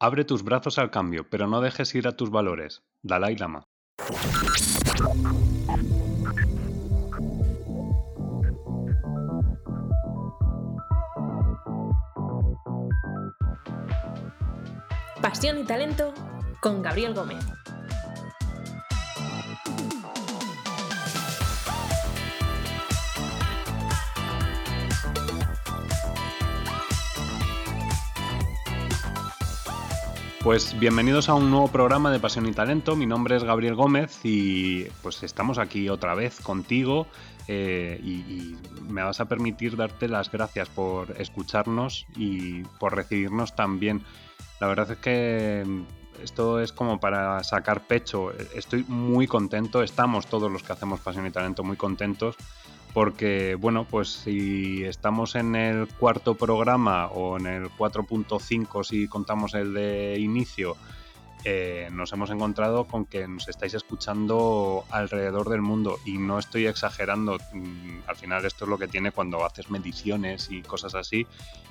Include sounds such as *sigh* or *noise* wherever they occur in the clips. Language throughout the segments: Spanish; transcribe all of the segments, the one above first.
Abre tus brazos al cambio, pero no dejes ir a tus valores. Dalai Lama. Pasión y talento con Gabriel Gómez. Pues bienvenidos a un nuevo programa de Pasión y Talento. Mi nombre es Gabriel Gómez y pues estamos aquí otra vez contigo eh, y, y, me vas a permitir darte las gracias por escucharnos y por recibirnos también. La verdad es que esto es como para sacar pecho. Estoy muy contento, estamos todos los que hacemos Pasión y Talento muy contentos porque, bueno, pues si estamos en el cuarto programa o en el 4.5 si contamos el de inicio, eh, nos hemos encontrado con que nos estáis escuchando alrededor del mundo y no estoy exagerando. Mm, al final esto es lo que tiene cuando haces mediciones y cosas así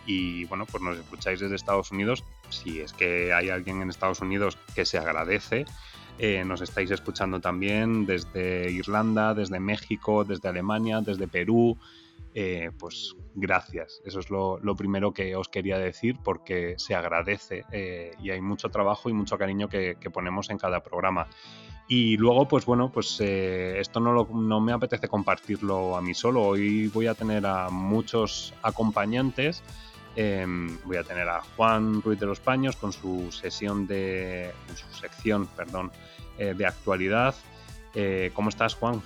y bueno, pues nos escucháis desde Estados Unidos. Si es que hay alguien en Estados Unidos que se agradece. Eh, nos estáis escuchando también desde Irlanda, desde México, desde Alemania, desde Perú. Eh, pues gracias. Eso es lo, primero que os quería decir porque se agradece eh, y hay mucho trabajo y mucho cariño que, ponemos en cada programa. Y luego, pues bueno, pues esto no, no me apetece compartirlo a mí solo. Hoy voy a tener a muchos acompañantes. Em, voy a tener a Juan Ruiz de los Paños con su sesión de, su sección, perdón, eh, de actualidad. Eh, ¿Cómo estás, Juan?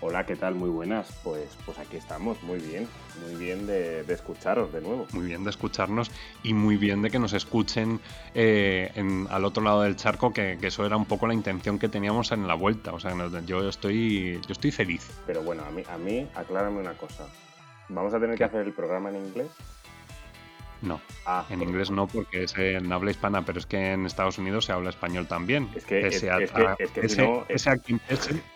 Hola, ¿qué tal? Muy buenas. Pues, pues aquí estamos, muy bien, muy bien de, escucharos de nuevo. Muy bien de escucharnos y muy bien de que nos escuchen eh, al otro lado del charco, que, eso era un poco la intención que teníamos en la vuelta. O sea, yo estoy, yo estoy feliz. Pero bueno, a mí, a mí aclárame una cosa. ¿Vamos a tener que hacer el programa en inglés? No, ah, en inglés no porque es en habla hispana, pero es que en Estados Unidos se habla español también. Es que, es, que, es que si, no,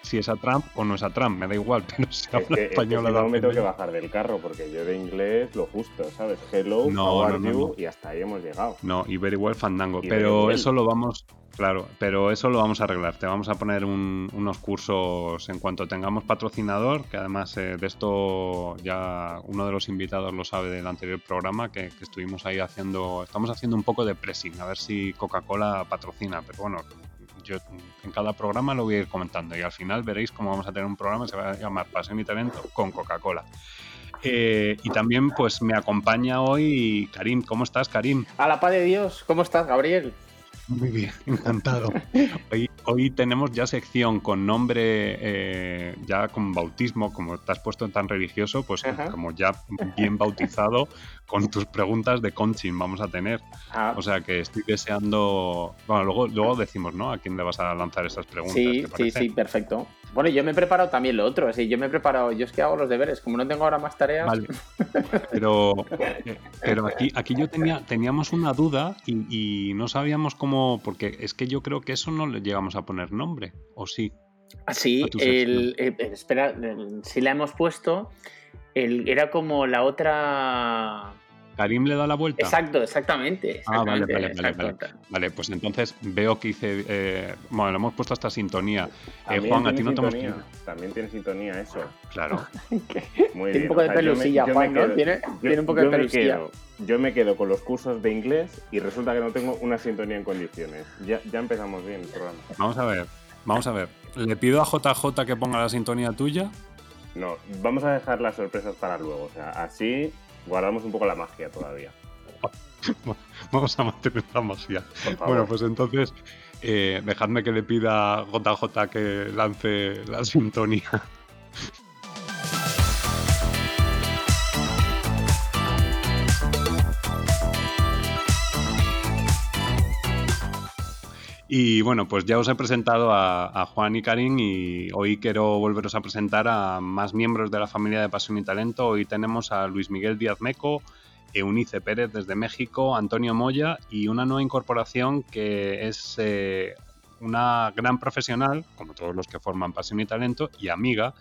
si es a Trump o no es a Trump, me da igual, *laughs* pero se habla español. Es que no me tengo que bajar del carro porque yo de inglés lo justo, ¿sabes? Hello, how are you? Y hasta ahí hemos llegado. No, y very well fandango, pero eso lo vamos, Claro, pero eso lo vamos a arreglar. Te vamos a poner unos cursos en cuanto tengamos patrocinador, que además eh, de esto ya uno de los invitados lo sabe del anterior programa, que, estuvimos ahí haciendo, estamos haciendo un poco de pressing, a ver si Coca-Cola patrocina, pero bueno, yo en cada programa lo voy a ir comentando y al final veréis cómo vamos a tener un programa que se va a llamar Pasión y Talento con Coca-Cola. Eh, y también pues me acompaña hoy Karim. ¿Cómo estás, Karim? A la paz de Dios. ¿Cómo estás, Gabriel? Muy bien, encantado. Hoy, hoy tenemos ya sección con nombre, eh, ya con bautismo, como te has puesto tan religioso, pues como ya bien bautizado, con tus preguntas de coaching vamos a tener. Ah. O sea que estoy deseando. Bueno, luego, luego decimos, ¿no? A quién le vas a lanzar esas preguntas. Sí, sí, sí, perfecto. Bueno, yo me he preparado también lo otro, así yo me he preparado, yo es que hago los deberes, como no tengo ahora más tareas. Vale. Pero, eh, pero aquí, aquí yo tenía, teníamos una duda y, no sabíamos cómo, porque es que yo creo que eso no le llegamos a poner nombre, ¿o sí? Ah, sí, el, eh, espera, si la hemos puesto, el, era como la otra Karim le da la vuelta. Exacto, exactamente. ah, vale, vale, vale, vale, pues entonces veo que hice. Eh, bueno, le hemos puesto esta sintonía. Eh, Juan, a ti no te hemos. También tiene sintonía eso. Claro. *laughs* *laughs* Muy tiene un poco de pelusilla, Juan, ¿no? Tiene, tiene, un poco de pelusilla. yo me quedo con los cursos de inglés y resulta que no tengo una sintonía en condiciones. Ya, ya empezamos bien el programa. Vamos a ver, vamos a ver. ¿Le pido a JJ que ponga la sintonía tuya? No, vamos a dejar las sorpresas para luego. O sea, así guardamos un poco la magia todavía. *laughs* Vamos a mantener la magia. Bueno, pues entonces, eh, dejadme que le pida JJ que lance la sintonía. Y bueno, pues ya os he presentado a, Juan y Karim y hoy quiero volveros a presentar a más miembros de la familia de Pasión y Talento. Hoy tenemos a Luis Miguel Díaz Meco, Eunice Pérez desde México, Antonio Moya y una nueva incorporación que es eh, una gran profesional, como todos los que forman Pasión y Talento, y amiga,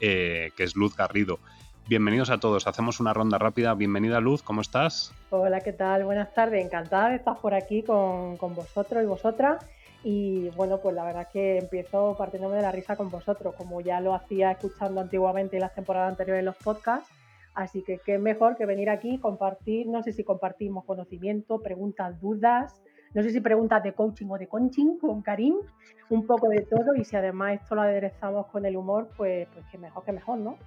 eh, que es Luz Garrido. bienvenidos a todos. Hacemos una ronda rápida. Bienvenida Luz, ¿cómo estás? Hola, ¿qué tal? Buenas tardes. Encantada de estar por aquí con, con vosotros y vosotras. Y bueno, pues la verdad es que empiezo partiéndome de la risa con vosotros, como ya lo hacía escuchando antiguamente en las temporadas anteriores de los podcasts. Así que qué mejor que venir aquí, compartir, no sé si compartimos conocimiento, preguntas, dudas, no sé si preguntas de coaching o de coaching con Karim, un poco de todo y si además esto lo aderezamos con el humor, pues, pues que mejor que mejor, ¿no?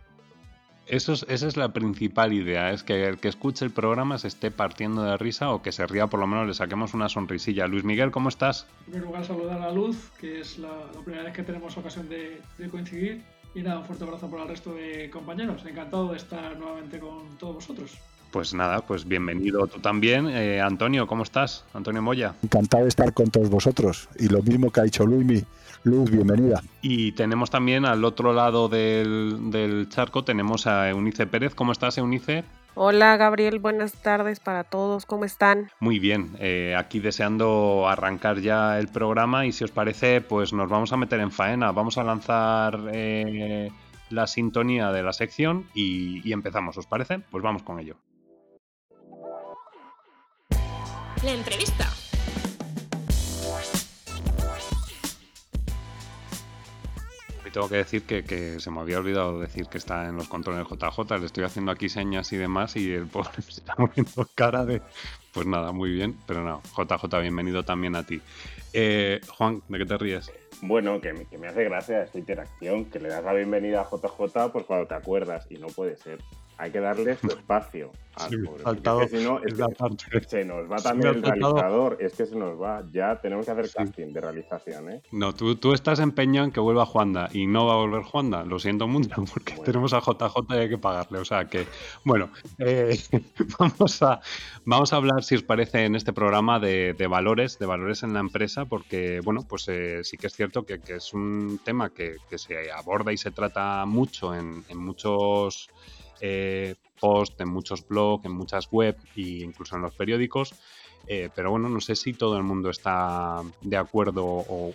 Eso es, esa es la principal idea, es que el que escuche el programa se esté partiendo de risa o que se ría, por lo menos le saquemos una sonrisilla. Luis Miguel, ¿cómo estás? En primer lugar, saludar a Luz, que es la, primera vez que tenemos ocasión de, de, coincidir. Y nada, un fuerte abrazo para el resto de compañeros. Encantado de estar nuevamente con todos vosotros. Pues nada, pues bienvenido tú también. Eh, Antonio, ¿cómo estás? Antonio Moya. Encantado de estar con todos vosotros. Y lo mismo que ha dicho Luis, Luz, bienvenida. Y tenemos también al otro lado del, charco, tenemos a Eunice Pérez. ¿Cómo estás, Eunice? Hola Gabriel, buenas tardes para todos, ¿cómo están? Muy bien, eh, aquí deseando arrancar ya el programa y si os parece, pues nos vamos a meter en faena, vamos a lanzar eh, la sintonía de la sección y empezamos, ¿os parece? Pues vamos con ello. La entrevista. Tengo que decir que, se me había olvidado decir que está en los controles JJ. Le estoy haciendo aquí señas y demás y el pobre *laughs* me está poniendo cara de... Pues nada, muy bien, pero no, JJ, bienvenido también a ti. Eh, Juan, ¿de qué te ríes? Bueno, que me, que me hace gracia esta interacción, que le das la bienvenida a JJ pues cuando te acuerdas y no puede ser hay que darle su espacio al pobre. si no, se nos va también el realizador, es que se nos va. Ya tenemos que hacer casting de realización, ¿eh? No, tú, tú estás empeñado en que vuelva Juanda y no va a volver Juanda. Lo siento mucho *laughs* porque tenemos a JJ y hay que pagarle. O sea que, bueno, eh, *laughs* vamos, a, vamos a hablar, si os parece, en este programa de, valores, de valores en la empresa, porque, bueno, pues eh, sí que es cierto que, es un tema que, se aborda y se trata mucho en, en muchos eh, post en muchos blogs, en muchas web e incluso en los periódicos. Eh, pero bueno, no sé si todo el mundo está de acuerdo o,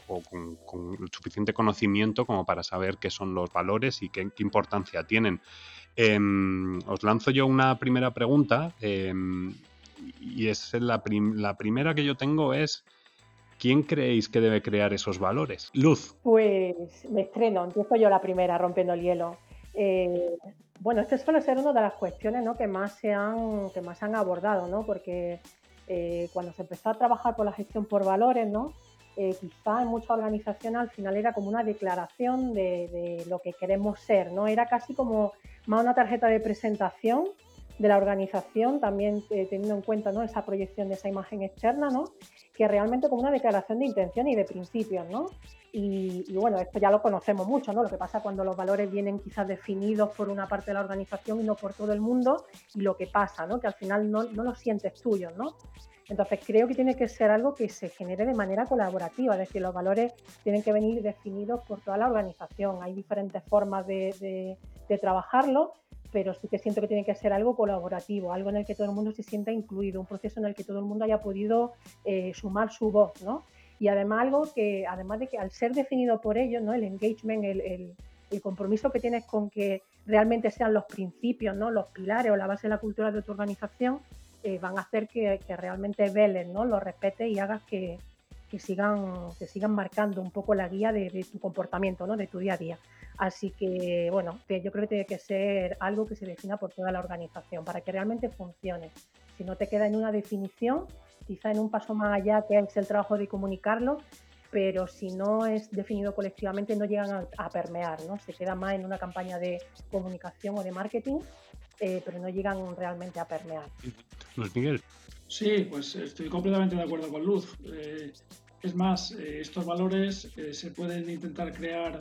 con, el suficiente conocimiento como para saber qué son los valores y qué, importancia tienen. Em, os lanzo yo una primera pregunta em, y es la, primera que yo tengo es ¿quién creéis que debe crear esos valores? Luz. Pues me estreno, empiezo yo la primera rompiendo el hielo. Bueno, este suele ser una de las cuestiones ¿no? que, más se han, que más han abordado, ¿no? porque eh, cuando se empezó a trabajar por la gestión por valores, ¿no? Eh, quizá en muchas organizaciones al final era como una declaración de, de, lo que queremos ser, ¿no? Era casi como más una tarjeta de presentación de la organización, también eh, teniendo en cuenta ¿no? esa proyección de esa imagen externa, ¿no? que realmente como una declaración de intención y de principios. ¿no? Y, bueno, esto ya lo conocemos mucho, ¿no? Lo que pasa cuando los valores vienen quizás definidos por una parte de la organización y no por todo el mundo, y lo que pasa, ¿no? Que al final no, no lo sientes tuyo, ¿no? Entonces creo que tiene que ser algo que se genere de manera colaborativa, es decir, los valores tienen que venir definidos por toda la organización. Hay diferentes formas de, de, de trabajarlo, pero sí que siento que tiene que ser algo colaborativo, algo en el que todo el mundo se sienta incluido, un proceso en el que todo el mundo haya podido eh, sumar su voz, ¿no? Y además algo que, además de que al ser definido por ellos, ¿no? El engagement, el, compromiso que tienes con que realmente sean los principios, ¿no? Los pilares o la base de la cultura de tu organización, eh, van a hacer que, realmente velen, ¿no? Lo respetes y hagas que, sigan, que sigan marcando un poco la guía de, de tu comportamiento, ¿no? De tu día a día. Así que, bueno, yo creo que tiene que ser algo que se defina por toda la organización para que realmente funcione. Si no te queda en una definición, quizá en un paso más allá que es el trabajo de comunicarlo, pero si no es definido colectivamente no llegan a, permear, ¿no? Se queda más en una campaña de comunicación o de marketing, eh, pero no llegan realmente a permear. Luis Miguel. Sí, pues estoy completamente de acuerdo con Luz. Eh, es más, eh, estos valores eh, se pueden intentar crear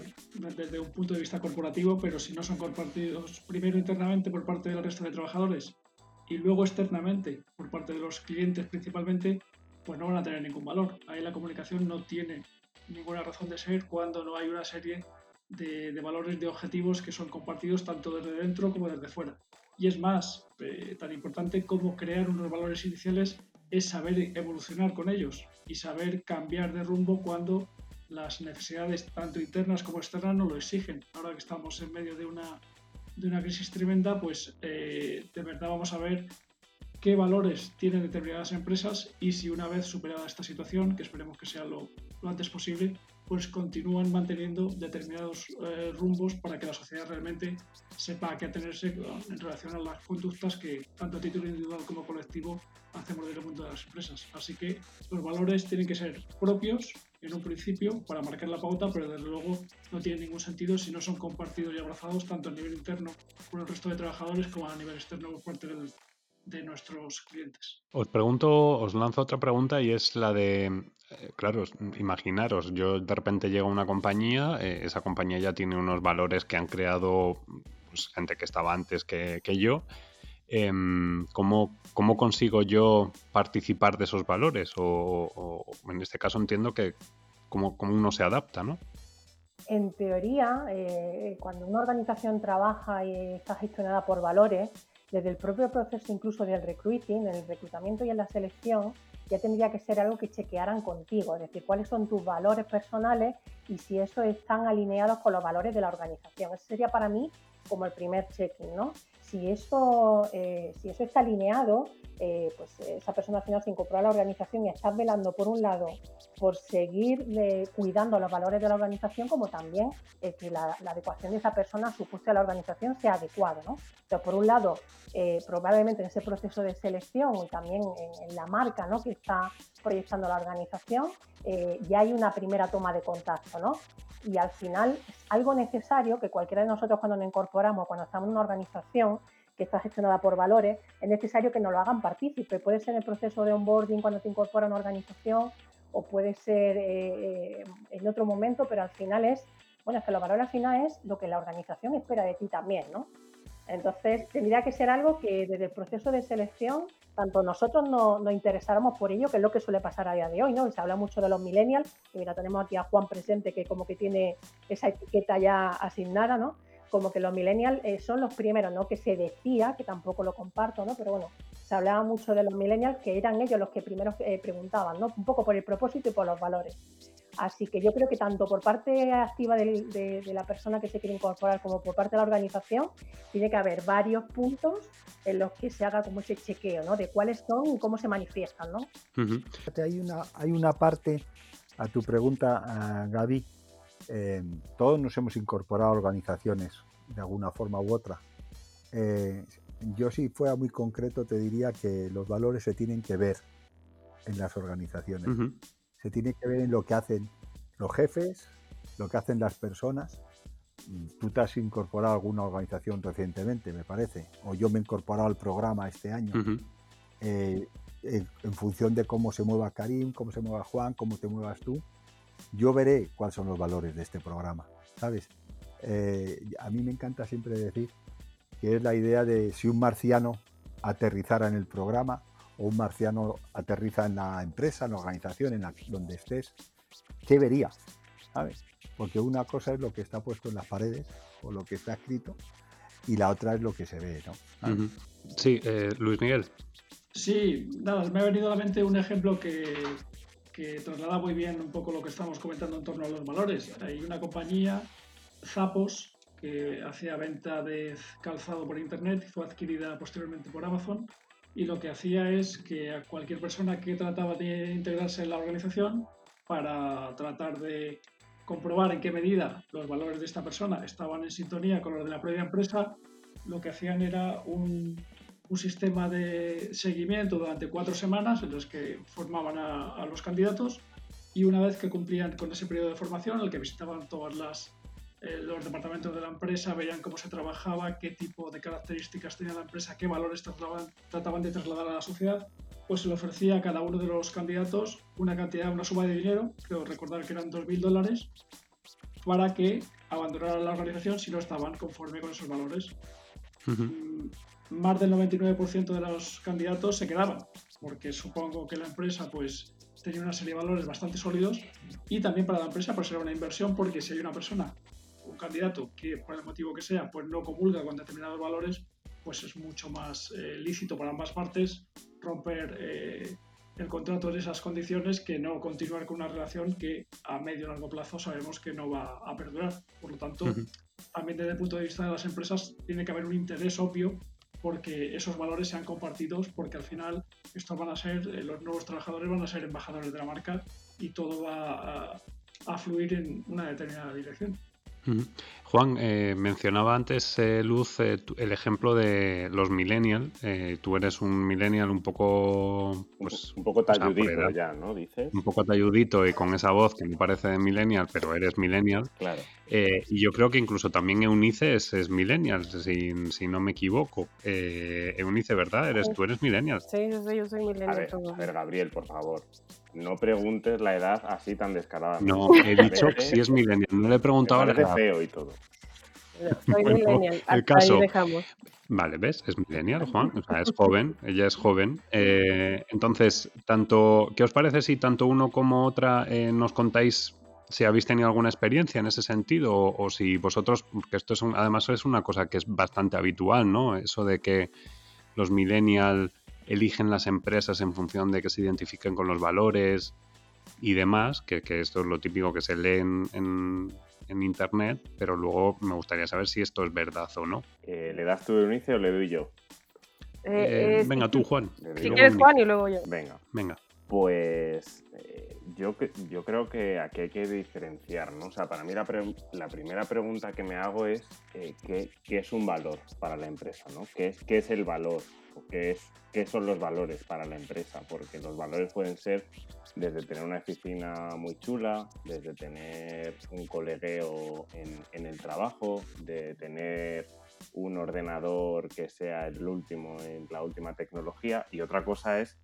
desde un punto de vista corporativo, pero si no son compartidos primero internamente por parte del resto de trabajadores y luego externamente por parte de los clientes principalmente, pues no van a tener ningún valor. Ahí la comunicación no tiene ninguna razón de ser cuando no hay una serie de, valores, de objetivos que son compartidos tanto desde dentro como desde fuera. Y es más, eh, tan importante como crear unos valores iniciales es saber evolucionar con ellos y saber cambiar de rumbo cuando las necesidades tanto internas como externas no lo exigen. Ahora que estamos en medio de una, de una crisis tremenda, pues eh, de verdad vamos a ver qué valores tienen determinadas empresas y si una vez superada esta situación, que esperemos que sea lo, antes posible, pues continúan manteniendo determinados eh, rumbos para que la sociedad realmente sepa a qué atenerse en relación a las conductas que tanto a título individual como colectivo hacemos desde el mundo de las empresas. Así que los valores tienen que ser propios en un principio para marcar la pauta, pero desde luego no tiene ningún sentido si no son compartidos y abrazados tanto a nivel interno por el resto de trabajadores como a nivel externo por parte de nuestros clientes. Os pregunto, os lanzo otra pregunta y es la de, claro, imaginaros, yo de repente llego a una compañía, eh, esa compañía ya tiene unos valores que han creado pues, gente que estaba antes que, que yo Em, ¿cómo, ¿cómo, consigo yo participar de esos valores? O, en este caso entiendo que cómo, uno se adapta, ¿no? En teoría, eh, cuando una organización trabaja y está gestionada por valores, desde el propio proceso incluso del recruiting, en el reclutamiento y en la selección, ya tendría que ser algo que chequearan contigo, es decir, cuáles son tus valores personales y si eso están alineados con los valores de la organización. Ese sería para mí como el primer checking, ¿no? Si eso, eh, si eso está alineado, eh, pues esa persona al final se incorpora a la organización y está velando, por un lado, por seguir eh, cuidando los valores de la organización, como también que la, adecuación de esa persona a su puesto de la organización sea adecuado. ¿no? Entonces, por un lado, probablemente en ese proceso de selección y también en, la marca ¿no? que está proyectando la organización, ya hay una primera toma de contacto. ¿no? Y al final es algo necesario que cualquiera de nosotros cuando nos incorporamos, cuando estamos en una organización que está gestionada por valores, es necesario que nos lo hagan partícipe. Puede ser en el proceso de onboarding cuando te incorpora a una organización o puede ser eh, eh, en otro momento, pero al final es, bueno, es que los valores al final es lo que la organización espera de ti también, ¿no? Entonces, tendría que ser algo que desde el proceso de selección, tanto nosotros nos interesáramos por ello, que es lo que suele pasar a día de hoy, ¿no? Se habla mucho de los millennials, y mira, tenemos aquí a Juan presente que como que tiene esa etiqueta ya asignada, ¿no? Como que los millennials eh, son los primeros, ¿no? Que se decía, que tampoco lo comparto, ¿no? Pero bueno, se hablaba mucho de los millennials, que eran ellos los que primero eh, preguntaban, ¿no? Un poco por el propósito y por los valores. Así que yo creo que tanto por parte activa de, la persona que se quiere incorporar como por parte de la organización, tiene que haber varios puntos en los que se haga como ese chequeo, ¿no? De cuáles son y cómo se manifiestan, ¿no? hay, una, hay una parte a tu pregunta, Gaby. Eh, todos nos hemos incorporado a organizaciones de alguna forma u otra. Eh, yo si fuera muy concreto te diría que los valores se tienen que ver en las organizaciones se tiene que ver en lo que hacen los jefes, lo que hacen las personas. Mm, tú te has incorporado a alguna organización recientemente, me parece, o yo me he incorporado al programa este año. Eh, en, función de cómo se mueva Karim, cómo se mueva Juan, cómo te muevas tú, yo veré cuáles son los valores de este programa, ¿sabes? Eh, a mí me encanta siempre decir que es la idea de si un marciano aterrizara en el programa, o un marciano aterriza en la empresa, en la organización, en la, donde estés, ¿qué vería? ¿Sabes? Porque una cosa es lo que está puesto en las paredes o lo que está escrito y la otra es lo que se ve, ¿no? Sí, eh, Luis Miguel. Sí, nada, me ha venido a la mente un ejemplo que, que traslada muy bien un poco lo que estamos comentando en torno a los valores. Hay una compañía, Zapos, que hacía venta de calzado por internet y fue adquirida posteriormente por Amazon y lo que hacía es que a cualquier persona que trataba de integrarse en la organización para tratar de comprobar en qué medida los valores de esta persona estaban en sintonía con los de la propia empresa, lo que hacían era un, un sistema de seguimiento durante cuatro semanas en los que formaban a, a los candidatos y una vez que cumplían con ese periodo de formación, en el que visitaban todas las eh, los departamentos de la empresa veían cómo se trabajaba, qué tipo de características tenía la empresa, qué valores trataban, de trasladar a la sociedad, pues se le ofrecía a cada uno de los candidatos una cantidad, una suma de dinero, creo recordar que eran 2.000 dólares, para que abandonaran la organización si no estaban conforme con esos valores. Mm, más del 99% de los candidatos se quedaban, porque supongo que la empresa pues tenía una serie de valores bastante sólidos y también para la empresa pues era una inversión porque si hay una persona candidato que por el motivo que sea pues no comulga con determinados valores, pues es mucho más eh, lícito para ambas partes romper eh, el contrato en esas condiciones que no continuar con una relación que a medio y largo plazo sabemos que no va a perdurar. Por lo tanto, también desde el punto de vista de las empresas tiene que haber un interés obvio porque esos valores sean compartidos, porque al final estos van a ser, eh, los nuevos trabajadores van a ser embajadores de la marca y todo va a fluir en una determinada dirección. Juan, eh, mencionaba antes, eh, Luz, eh, el ejemplo de los millennials. tú eres un millennial un poco... Pues, un poco talludito ya, ¿no? Dices. Un poco talludito y con esa voz que me parece de millennial, pero eres millennial. Claro. y yo creo que incluso también Eunice es, es millennial, si, si, no me equivoco. Eunice, ¿verdad? Eres, Tú eres millennial. Sí, yo soy, yo soy millennial. a ver, Gabriel, por favor no preguntes la edad así tan descarada. No, *laughs* he dicho que si es millennial. No le he preguntado la edad. feo y todo. soy millennial. El caso. dejamos. Vale, ¿ves? Es millennial, Juan. O sea, es joven. Ella es joven. Eh, entonces, tanto, ¿qué os parece si tanto uno como otra eh, nos contáis si habéis tenido alguna experiencia en ese sentido o, si vosotros, porque esto es además es una cosa que es bastante habitual, ¿no? Eso de que los millennials eligen las empresas en función de que se identifiquen con los valores y demás, que, esto es lo típico que se lee en, Internet, pero luego me gustaría saber si esto es verdad o no. Eh, ¿Le das tú el inicio o le doy yo? Eh, eh, venga, tú, Juan. Si quieres, Juan, y luego yo. Venga. Venga. Pues yo, yo creo que aquí hay que diferenciar, ¿no? O sea, para mí la, la primera pregunta que me hago es ¿qué, ¿qué, es un valor para la empresa, ¿no? ¿Qué es, qué es el valor? Qué, son los valores para la empresa, porque los valores pueden ser desde tener una oficina muy chula, desde tener un colegueo en, el trabajo, de tener un ordenador que sea el último en la última tecnología y otra cosa es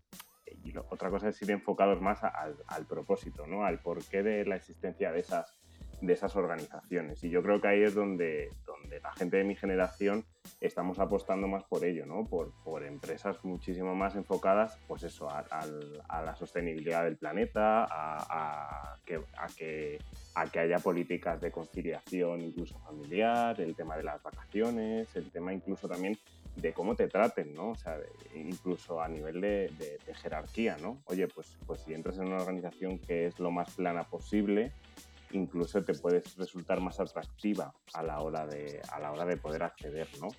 otra cosa es ir enfocados más al, al, propósito, ¿no? al porqué de la existencia de esas, de esas organizaciones. Y yo creo que ahí es donde, donde la gente de mi generación estamos apostando más por ello, ¿no? Por, por empresas muchísimo más enfocadas, pues eso, a, la sostenibilidad del planeta, a, que, a, que, a que haya políticas de conciliación incluso familiar, el tema de las vacaciones, el tema incluso también de cómo te traten, ¿no? O sea, incluso a nivel de, de, jerarquía, ¿no? Oye, pues, pues si entras en una organización que es lo más plana posible, incluso te puedes resultar más atractiva a la hora de, a la hora de poder acceder, ¿no?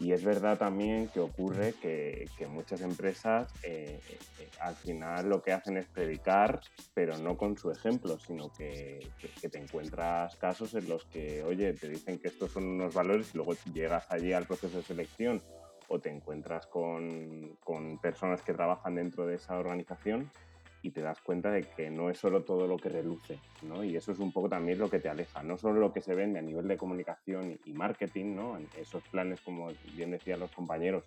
Y es verdad también que ocurre que, que muchas empresas eh, eh, al final lo que hacen es predicar, pero no con su ejemplo, sino que, que, te encuentras casos en los que, oye, te dicen que estos son unos valores y luego llegas allí al proceso de selección o te encuentras con, con personas que trabajan dentro de esa organización y te das cuenta de que no es solo todo lo que reluce, ¿no? Y eso es un poco también lo que te aleja, no solo lo que se vende a nivel de comunicación y marketing, ¿no? Esos planes, como bien decían los compañeros,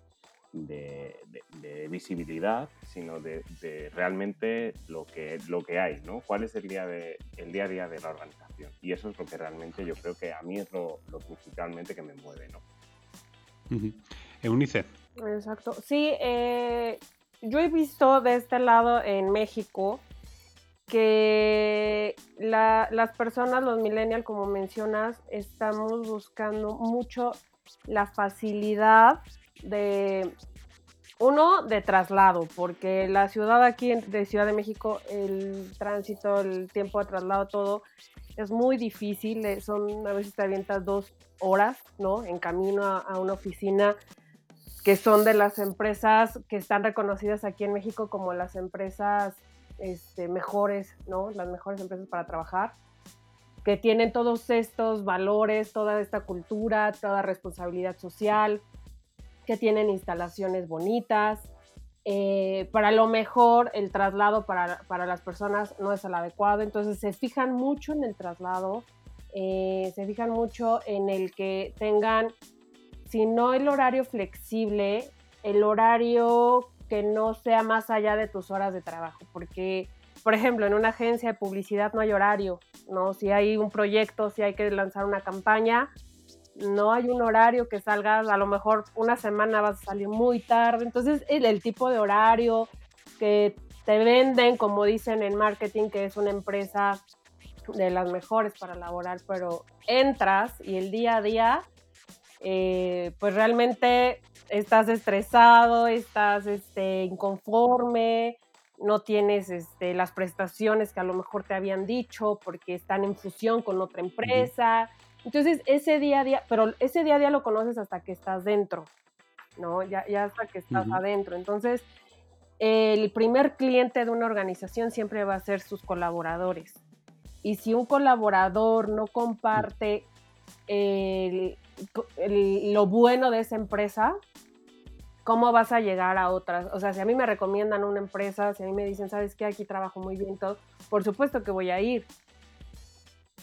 de, visibilidad, sino de, realmente lo que, lo que hay, ¿no? ¿Cuál es el día, de, el día a día de la organización? Y eso es lo que realmente yo creo que a mí es lo, principalmente que me mueve, ¿no? Eunice. Exacto. Sí, eh, yo he visto de este lado en México que las personas, los millennials, como mencionas, estamos buscando mucho la facilidad de, uno, de traslado, porque la ciudad aquí de Ciudad de México, el tránsito, el tiempo de traslado, todo es muy difícil, eh, son a veces te avientas dos horas, ¿no? En camino a una oficina que son de las empresas que están reconocidas aquí en México como las empresas este, mejores, ¿no? Las mejores empresas para trabajar, que tienen todos estos valores, toda esta cultura, toda responsabilidad social, que tienen instalaciones bonitas. Eh, para lo mejor el traslado para, para, las personas no es el adecuado, entonces se fijan mucho en el traslado, eh, se fijan mucho en el que tengan sino el horario flexible, el horario que no sea más allá de tus horas de trabajo, porque, por ejemplo, en una agencia de publicidad no hay horario, ¿no? Si hay un proyecto, si hay que lanzar una campaña, no hay un horario que salgas, a lo mejor una semana vas a salir muy tarde, entonces el, el tipo de horario que te venden, como dicen en marketing, que es una empresa de las mejores para laborar, pero entras y el día a día eh, pues realmente estás estresado, estás este, inconforme, no tienes este, las prestaciones que a lo mejor te habían dicho porque están en fusión con otra empresa. Entonces, ese día a día, pero ese día a día lo conoces hasta que estás dentro, ¿no? Ya, ya hasta que estás adentro. Entonces, el primer cliente de una organización siempre va a ser sus colaboradores. Y si un colaborador no comparte lo bueno de esa empresa, ¿cómo vas a llegar a otras? O sea, si a mí me recomiendan una empresa, si a mí me dicen, ¿sabes qué? Aquí trabajo muy bien todo, por supuesto que voy a ir.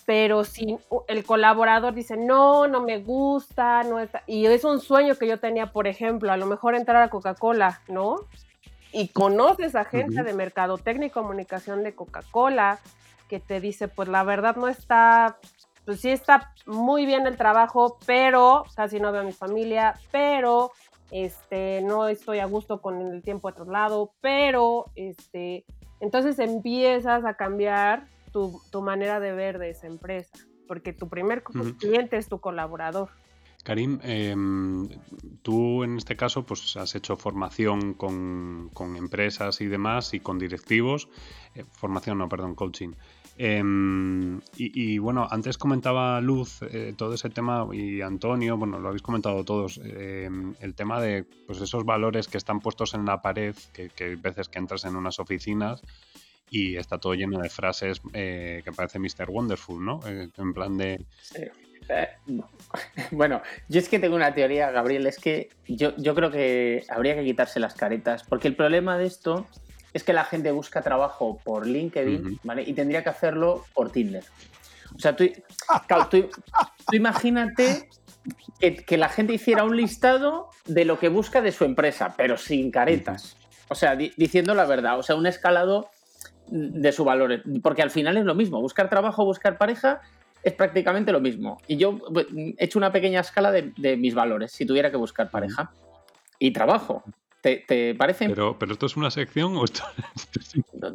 Pero si el colaborador dice, no, no me gusta, no está, y es un sueño que yo tenía, por ejemplo, a lo mejor entrar a Coca-Cola, ¿no? Y conoces a gente de mercadotecnia y comunicación de Coca-Cola que te dice, pues la verdad no está pues sí está muy bien el trabajo, pero casi no veo a mi familia, pero este, no estoy a gusto con el tiempo de traslado, pero este, entonces empiezas a cambiar tu, manera de ver de esa empresa, porque tu primer cliente es tu colaborador. Karim, em, tú en este caso pues has hecho formación con, empresas y demás y con directivos, eh, formación no, perdón, coaching. Em, y, bueno, antes comentaba Luz eh, todo ese tema y Antonio, bueno, lo habéis comentado todos, em, el tema de pues esos valores que están puestos en la pared, que, hay veces que entras en unas oficinas y está todo lleno de frases eh, que parece Mr. Wonderful, ¿no? Eh, en plan de... *laughs* Bueno, yo es que tengo una teoría, Gabriel, es que yo, yo creo que habría que quitarse las caretas, porque el problema de esto es que la gente busca trabajo por LinkedIn, ¿vale? Y tendría que hacerlo por Tinder. O sea, tú, imagínate que, la gente hiciera un listado de lo que busca de su empresa, pero sin caretas. O sea, diciendo la verdad, o sea, un escalado de su valor. Porque al final es lo mismo. Buscar trabajo, buscar pareja es prácticamente lo mismo. Y yo pues, he hecho una pequeña escala de, de mis valores si tuviera que buscar pareja y trabajo. ¿Te, parece? Pero, pero esto es una sección o esto,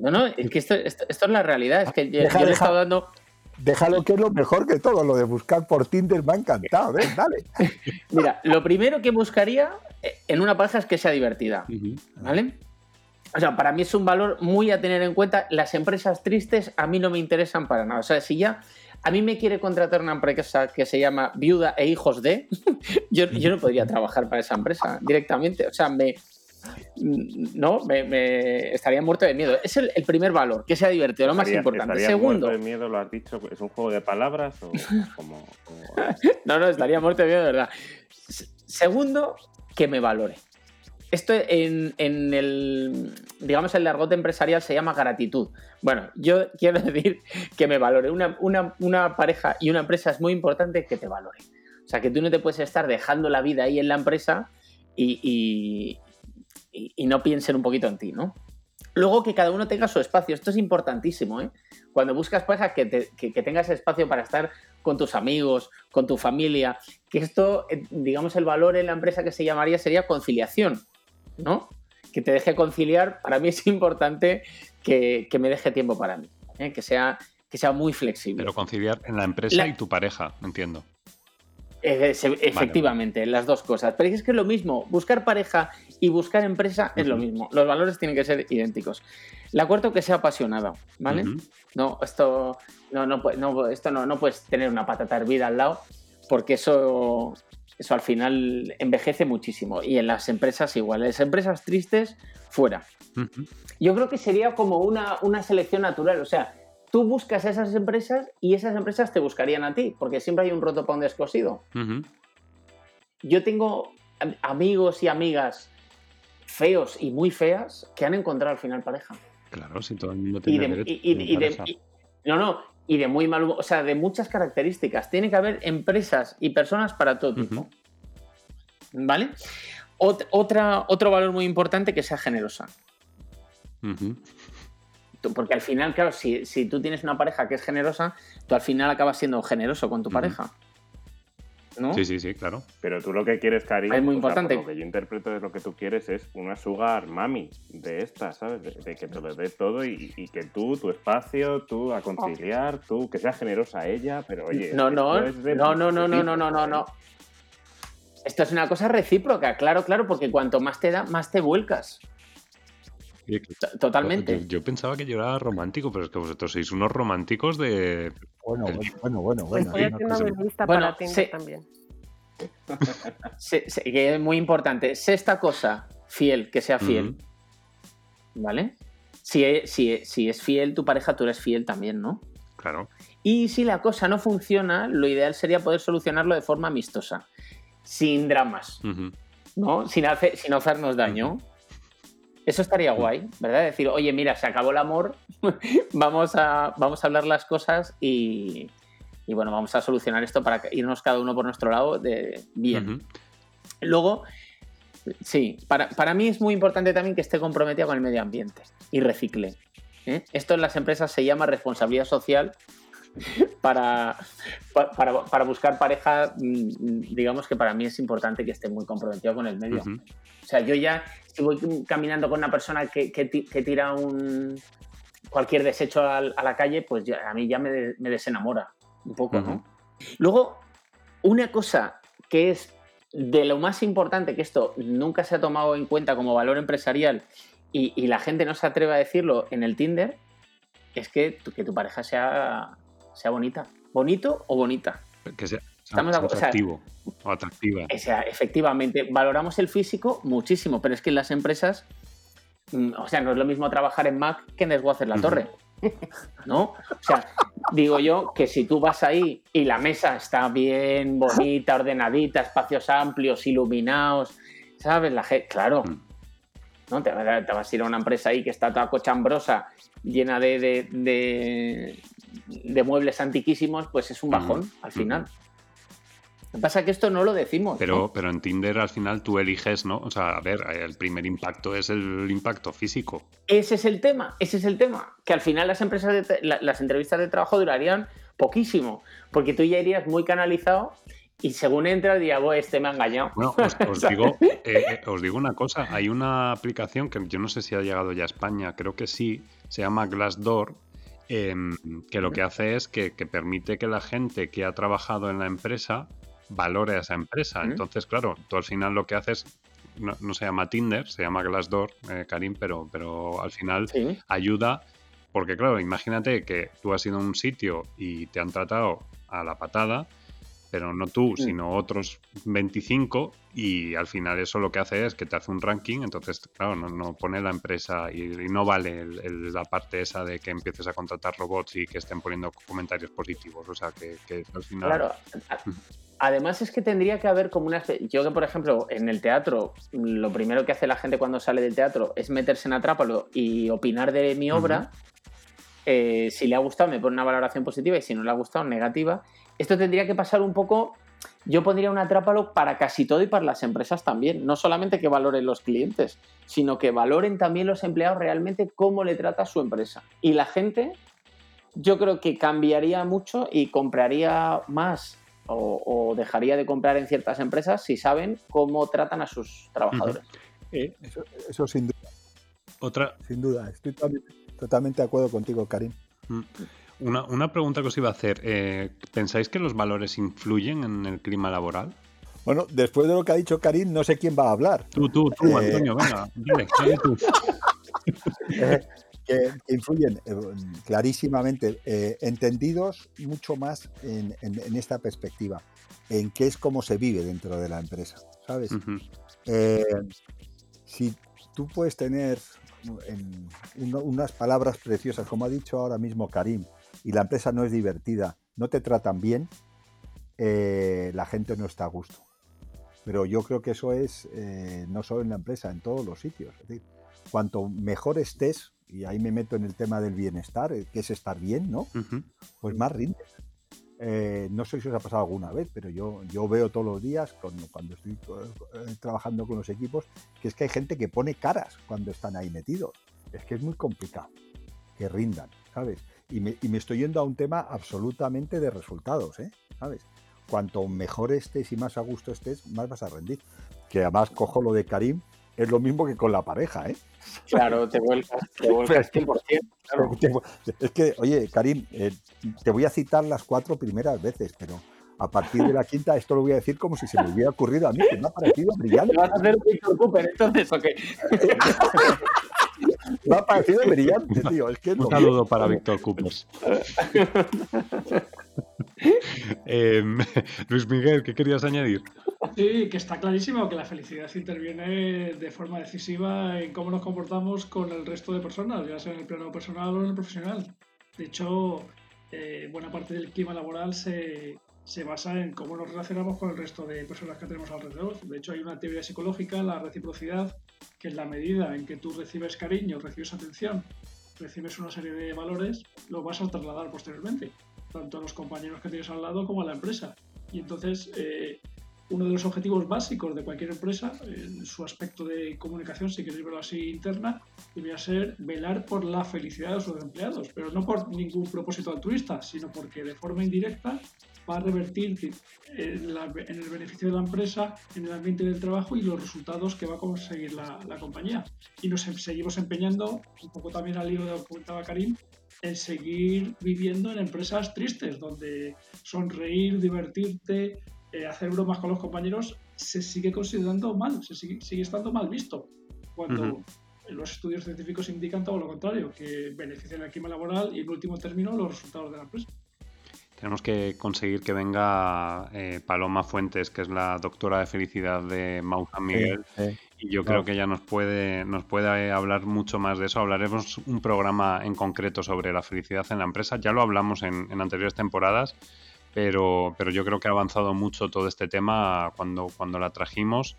No, no, es que esto, es la realidad. Es que yo, le he estado dando. Déjalo que es lo mejor que todo, lo de buscar por Tinder me ha encantado, dale. *laughs* Mira, lo primero que buscaría eh, en una pareja es que sea divertida, ¿vale? O sea, para mí es un valor muy a tener en cuenta. Las empresas tristes a mí no me interesan para nada. O sea, si ya a mí me quiere contratar una empresa que se llama Viuda e Hijos de, *laughs* yo, yo no podría trabajar para esa empresa directamente. O sea, me, no, me, estaría muerto de miedo. Es el, primer valor, que sea divertido, lo más importante. Segundo. Muerto de miedo, lo has dicho, ¿es un juego de palabras o *laughs* como, *laughs* no, no, estaría muerto de miedo, de verdad. Segundo, que me valore. Esto en, el, digamos, el argot empresarial se llama gratitud. Bueno, yo *laughs* quiero decir que me valore. Una, una pareja y una empresa es muy importante que te valore. O sea, que tú no te puedes estar dejando la vida ahí en la empresa y, y, no piensen un poquito en ti, ¿no? Luego que cada uno tenga su espacio, esto es importantísimo, ¿eh? Cuando buscas pareja, que, tengas espacio para estar con tus amigos, con tu familia, que esto, eh, digamos, el valor en la empresa que se llamaría sería conciliación, ¿no? Que te deje conciliar, para mí es importante que, me deje tiempo para mí, ¿eh? que, sea, que sea muy flexible. Pero conciliar en la empresa y tu pareja, entiendo. Efectivamente, las dos cosas. Pero es que es lo mismo, buscar pareja y buscar empresa es lo mismo. Los valores tienen que ser idénticos. La cuarto que sea apasionado, ¿vale? No, esto no, no, esto no, no puedes tener una patata hervida al lado, porque eso, eso al final envejece muchísimo. Y en las empresas igual. En las empresas tristes, fuera. Yo creo que sería como una, una selección natural. O sea, tú buscas a esas empresas y esas empresas te buscarían a ti, porque siempre hay un roto para un descosido. Yo tengo amigos y amigas feos y muy feas que han encontrado al final pareja. Claro, si todo el mundo tiene derecho No, no, y de muy mal, o sea, de muchas características. Tiene que haber empresas y personas para todo tipo. ¿Vale? otra, otro valor muy importante que sea generosa porque al final, claro, si, si, tú tienes una pareja que es generosa, tú al final acabas siendo generoso con tu pareja. ¿No? Sí, sí, sí, claro. Pero tú lo que quieres, cariño, es muy importante. Lo que yo interpreto de lo que tú quieres es una sugar mami de esta, ¿sabes? De, que te lo dé todo y, que tú, tu espacio, tú a conciliar, tú, que sea generosa ella, pero oye. No, no, no, no, no, no, no, no, no, no. ¿eh? Esto es una cosa recíproca, claro, claro, porque cuanto más te da, más te vuelcas. Totalmente. Yo, pensaba que yo era romántico, pero es que vosotros sois unos románticos de. Bueno, bueno, bueno, bueno. Estoy haciendo mi lista para Tinder también. que es muy importante. Sexta cosa, fiel, que sea fiel. ¿Vale? Si es, si es fiel tu pareja, tú eres fiel también, ¿no? Claro. Y si la cosa no funciona, lo ideal sería poder solucionarlo de forma amistosa, sin dramas, ¿no? Sin, sin hacernos daño. Eso estaría guay, ¿verdad? Decir, oye, mira, se acabó el amor, *laughs* vamos, a, vamos a hablar las cosas y, bueno, vamos a solucionar esto para irnos cada uno por nuestro lado de bien. Luego, sí, para, para, mí es muy importante también que esté comprometido con el medio ambiente y recicle. ¿eh? Esto en las empresas se llama responsabilidad social *laughs* para, para, buscar pareja, mm, digamos que para mí es importante que esté muy comprometido con el medio. O sea, yo ya, si voy caminando con una persona que, tira un cualquier desecho a, la calle, pues a mí ya me, desenamora un poco, ¿no? Luego, una cosa que es de lo más importante, que esto nunca se ha tomado en cuenta como valor empresarial y, y la gente no se atreve a decirlo en el Tinder, es que, que tu pareja sea sea bonita. ¿Bonito o bonita? Que sea, Estamos atractivo o, atractiva. sea, efectivamente, valoramos el físico muchísimo, pero es que en las empresas, mm, o sea, no es lo mismo trabajar en Mac que en Desguacer la Torre. ¿No? O sea, digo yo que si tú vas ahí y la mesa está bien bonita, ordenadita, espacios amplios, iluminados, ¿sabes? La gente, claro, mm. ¿no? Te, vas a ir a una empresa ahí que está toda cochambrosa, llena de, de muebles antiquísimos, pues es un bajón al final. Lo que pasa es que esto no lo decimos. Pero, pero en Tinder al final tú eliges, ¿no? O sea, a ver, el primer impacto es el impacto físico. Ese es el tema, ese es el tema. Que al final las empresas, las entrevistas de trabajo durarían poquísimo, porque tú ya irías muy canalizado y según entra diría, este me ha engañado. Bueno, os, *laughs* digo, *laughs* eh, eh, os digo una cosa, hay una aplicación que yo no sé si ha llegado ya a España, creo que sí, se llama Glassdoor, Em, que lo que hace es que, permite que la gente que ha trabajado en la empresa valore a esa empresa. Entonces, claro, tú al final lo que haces no, se llama Tinder, se llama Glassdoor, eh, Karim, pero, pero al final ayuda, porque claro, imagínate que tú has ido a un sitio y te han tratado a la patada, pero no tú, sino otros 25 y al final eso lo que hace es que te hace un ranking, entonces claro, no, pone la empresa y, no vale la parte esa de que empieces a contratar robots y que estén poniendo comentarios positivos, o sea que, al final... Claro, además es que tendría que haber como una... Yo que por ejemplo en el teatro, lo primero que hace la gente cuando sale del teatro es meterse en Atrápalo y opinar de mi obra. Eh, si le ha gustado me pone una valoración positiva y si no le ha gustado negativa esto tendría que pasar un poco, yo pondría un atrápalo para casi todo y para las empresas también. No solamente que valoren los clientes, sino que valoren también los empleados realmente cómo le trata su empresa. Y la gente, yo creo que cambiaría mucho y compraría más o, dejaría de comprar en ciertas empresas si saben cómo tratan a sus trabajadores. eso, sin duda. Otra. Sin duda, estoy totalmente, de acuerdo contigo, Karim. Mm. Una, pregunta que os iba a hacer. Eh, ¿Pensáis que los valores influyen en el clima laboral? Bueno, después de lo que ha dicho Karim, no sé quién va a hablar. Tú, tú, tú, eh, Antonio, venga, dile, tú. *laughs* Eh, que, influyen clarísimamente, entendidos mucho más en, esta perspectiva, en qué es cómo se vive dentro de la empresa, ¿sabes? si tú puedes tener en unas palabras preciosas, como ha dicho ahora mismo Karim, y la empresa no es divertida, no te tratan bien, eh, la gente no está a gusto. Pero yo creo que eso es eh, no solo en la empresa, en todos los sitios. Es decir, cuanto mejor estés, y ahí me meto en el tema del bienestar, eh, que es estar bien, ¿no? Pues más rindes. no sé si os ha pasado alguna vez, pero yo, yo veo todos los días cuando, cuando estoy trabajando con los equipos que es que hay gente que pone caras cuando están ahí metidos. Es que es muy complicado que rindan, ¿sabes? Y me, estoy yendo a un tema absolutamente de resultados, ¿eh? ¿Sabes? Cuanto mejor estés y más a gusto estés, más vas a rendir. Que además cojo lo de Karim, es lo mismo que con la pareja, ¿eh? *laughs* Claro, te vuelcas, te vuelcas 100%. Es que, oye, Karim, eh, te voy a citar las cuatro primeras veces, pero a partir de la quinta esto lo voy a decir como si se me hubiera ocurrido a mí, que me ha parecido brillante. *laughs* ¿Te vas a hacer un Víctor Cooper entonces o qué? *laughs* Me ha parecido brillante, tío. Un saludo para Víctor Coopers. *laughs* Em, Luis Miguel, ¿qué querías añadir? Sí, que está clarísimo que la felicidad interviene de forma decisiva en cómo nos comportamos con el resto de personas, ya sea en el plano personal o en el profesional. De hecho, eh, buena parte del clima laboral se, se basa en cómo nos relacionamos con el resto de personas que tenemos alrededor. De hecho, hay una teoría psicológica, la reciprocidad, que en la medida en que tú recibes cariño, recibes atención, recibes una serie de valores, lo vas a trasladar posteriormente, tanto a los compañeros que tienes al lado como a la empresa. Y entonces, eh, uno de los objetivos básicos de cualquier empresa, en su aspecto de comunicación, si queréis verlo así interna, debería ser velar por la felicidad de sus empleados, pero no por ningún propósito altruista, sino porque de forma indirecta va a revertir en, el beneficio de la empresa, en el ambiente del trabajo y los resultados que va a conseguir la, compañía. Y nos em, seguimos empeñando, un poco también al hilo de lo que comentaba Karim, en seguir viviendo en empresas tristes, donde sonreír, divertirte, eh, hacer bromas con los compañeros se sigue considerando mal, se sigue, sigue estando mal visto. Cuando los estudios científicos indican todo lo contrario, que benefician el clima laboral y en último término los resultados de la empresa. Tenemos que conseguir que venga eh, Paloma Fuentes, que es la doctora de felicidad de Mau Miguel. Y yo creo que ella nos puede, nos puede hablar mucho más de eso. Hablaremos un programa en concreto sobre la felicidad en la empresa. Ya lo hablamos en, anteriores temporadas, pero, pero yo creo que ha avanzado mucho todo este tema cuando, cuando la trajimos.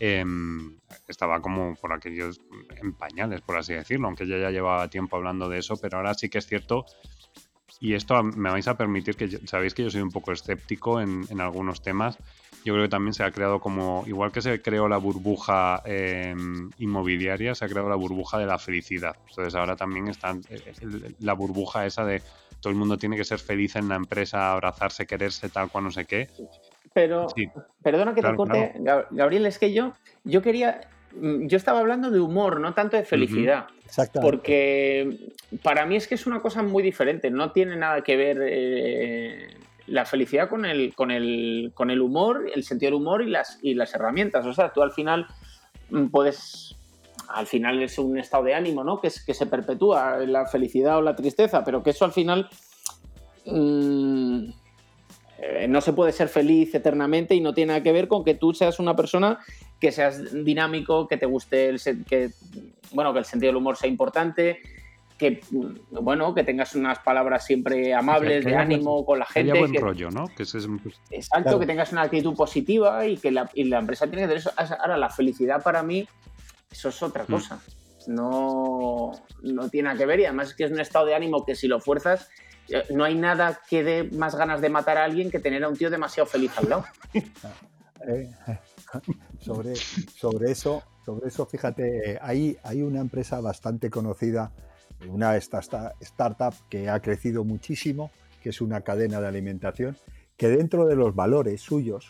Em, estaba como por aquellos en pañales, por así decirlo, aunque ella ya llevaba tiempo hablando de eso, pero ahora sí que es cierto y esto me vais a permitir que sabéis que yo soy un poco escéptico en, algunos temas. Yo creo que también se ha creado como, igual que se creó la burbuja em, inmobiliaria, se ha creado la burbuja de la felicidad. Entonces ahora también está eh, la burbuja esa de todo el mundo tiene que ser feliz en la empresa, abrazarse, quererse, tal cual, no sé qué. Pero, perdona que te corte, Gabriel, es que yo, yo quería, yo estaba hablando de humor, no tanto de felicidad. Porque para mí es que es una cosa muy diferente, no tiene nada que ver eh, la felicidad con el, con, el, con el humor, el sentido del humor y las, y las herramientas. O sea, tú al final mm, puedes al final es un estado de ánimo, ¿no? Que, es, que se perpetúa la felicidad o la tristeza, pero que eso al final mm, eh, no se puede ser feliz eternamente y no tiene nada que ver con que tú seas una persona que seas dinámico, que te guste el que bueno, que el sentido del humor sea importante, que bueno, que tengas unas palabras siempre amables, de ánimo con la gente. Que haya buen rollo, ¿no? Que Exacto, que tengas una actitud positiva y que la, empresa tiene que tener eso. Ahora, la felicidad para mí, eso es otra mm. cosa. No, no tiene nada que ver y además es que es un estado de ánimo que si lo fuerzas, no hay nada que dé más ganas de matar a alguien que tener a un tío demasiado feliz al lado. *laughs* Eh, *laughs* sobre, sobre eso, sobre eso, fíjate, hay, hay una empresa bastante conocida, una startup que ha crecido muchísimo, que es una cadena de alimentación, que dentro de los valores suyos,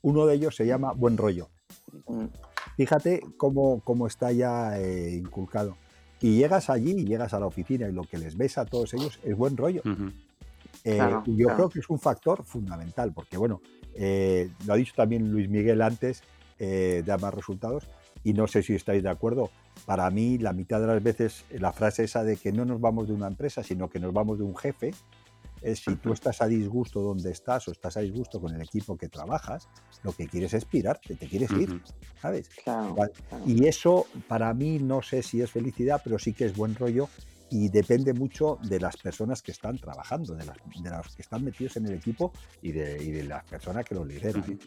uno de ellos se llama buen rollo. Fíjate cómo, cómo está ya eh, inculcado. Y llegas allí, llegas a la oficina y lo que les ves a todos ellos es buen rollo. Eh, y yo creo que es un factor fundamental, porque bueno, eh, lo ha dicho también Luis Miguel antes, da más resultados, y no sé si estáis de acuerdo, para mí la mitad de las veces la frase esa de que no nos vamos de una empresa, sino que nos vamos de un jefe, es si tú estás a disgusto donde estás o estás a disgusto con el equipo que trabajas, lo que quieres es pirarte, te quieres ir, ¿sabes? Y eso para mí no sé si es felicidad, pero sí que es buen rollo y depende mucho de las personas que están trabajando, de las, de los que están metidos en el equipo y de, y de las personas que lo lideran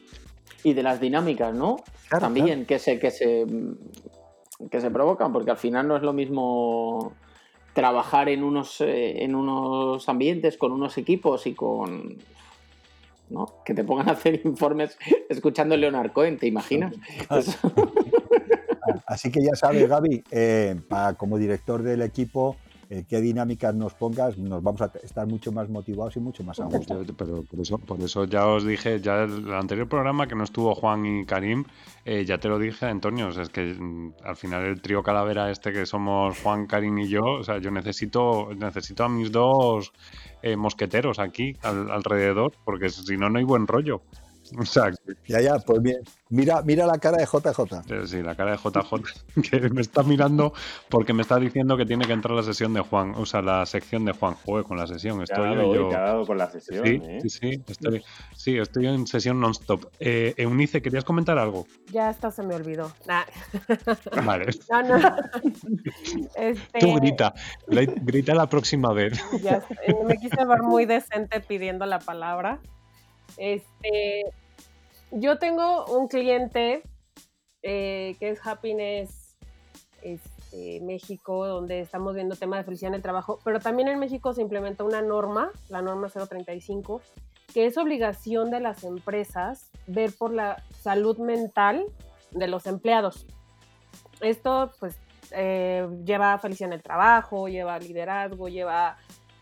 y de las dinámicas, ¿no? También que se que se que se provocan, porque al final no es lo mismo trabajar en unos eh, en unos ambientes con unos equipos y con ¿no? que te pongan a hacer *laughs* informes escuchando a Leonard Cohen, ¿te imaginas? *laughs* Así que ya sabes, Gaby, eh, como director del equipo, eh, qué dinámicas nos pongas, nos vamos a estar mucho más motivados y mucho más a gusto. Pero por eso, por eso ya os dije, ya el anterior programa que no estuvo Juan y Karim, eh, ya te lo dije, Antonio, es que mm, al final el trío calavera este que somos Juan, Karim y yo, o sea, yo necesito, necesito a mis dos eh, mosqueteros aquí alrededor, porque si no, no hay buen rollo. Exacto. Ya, ya, pues bien. Mira, mira la cara de JJ. Sí, la cara de JJ, que me está mirando porque me está diciendo que tiene que entrar la sesión de Juan, o sea, la sección de Juan. Joder, con la sesión. Estoy yo, con la sesión. Sí, ¿eh? sí, sí, estoy, sí, estoy en sesión non-stop. Eh, Eunice, ¿querías comentar algo? Ya hasta se me olvidó. *laughs* Vale. *laughs* No, no. Este... Tú grita, grita la próxima vez. Ya, me quise ver muy decente pidiendo la palabra. Este, yo tengo un cliente eh, que es Happiness este, México, donde estamos viendo tema de felicidad en el trabajo, pero también en México se implementó una norma, la norma 035, que es obligación de las empresas ver por la salud mental de los empleados. Esto pues eh, lleva felicidad en el trabajo, lleva liderazgo, lleva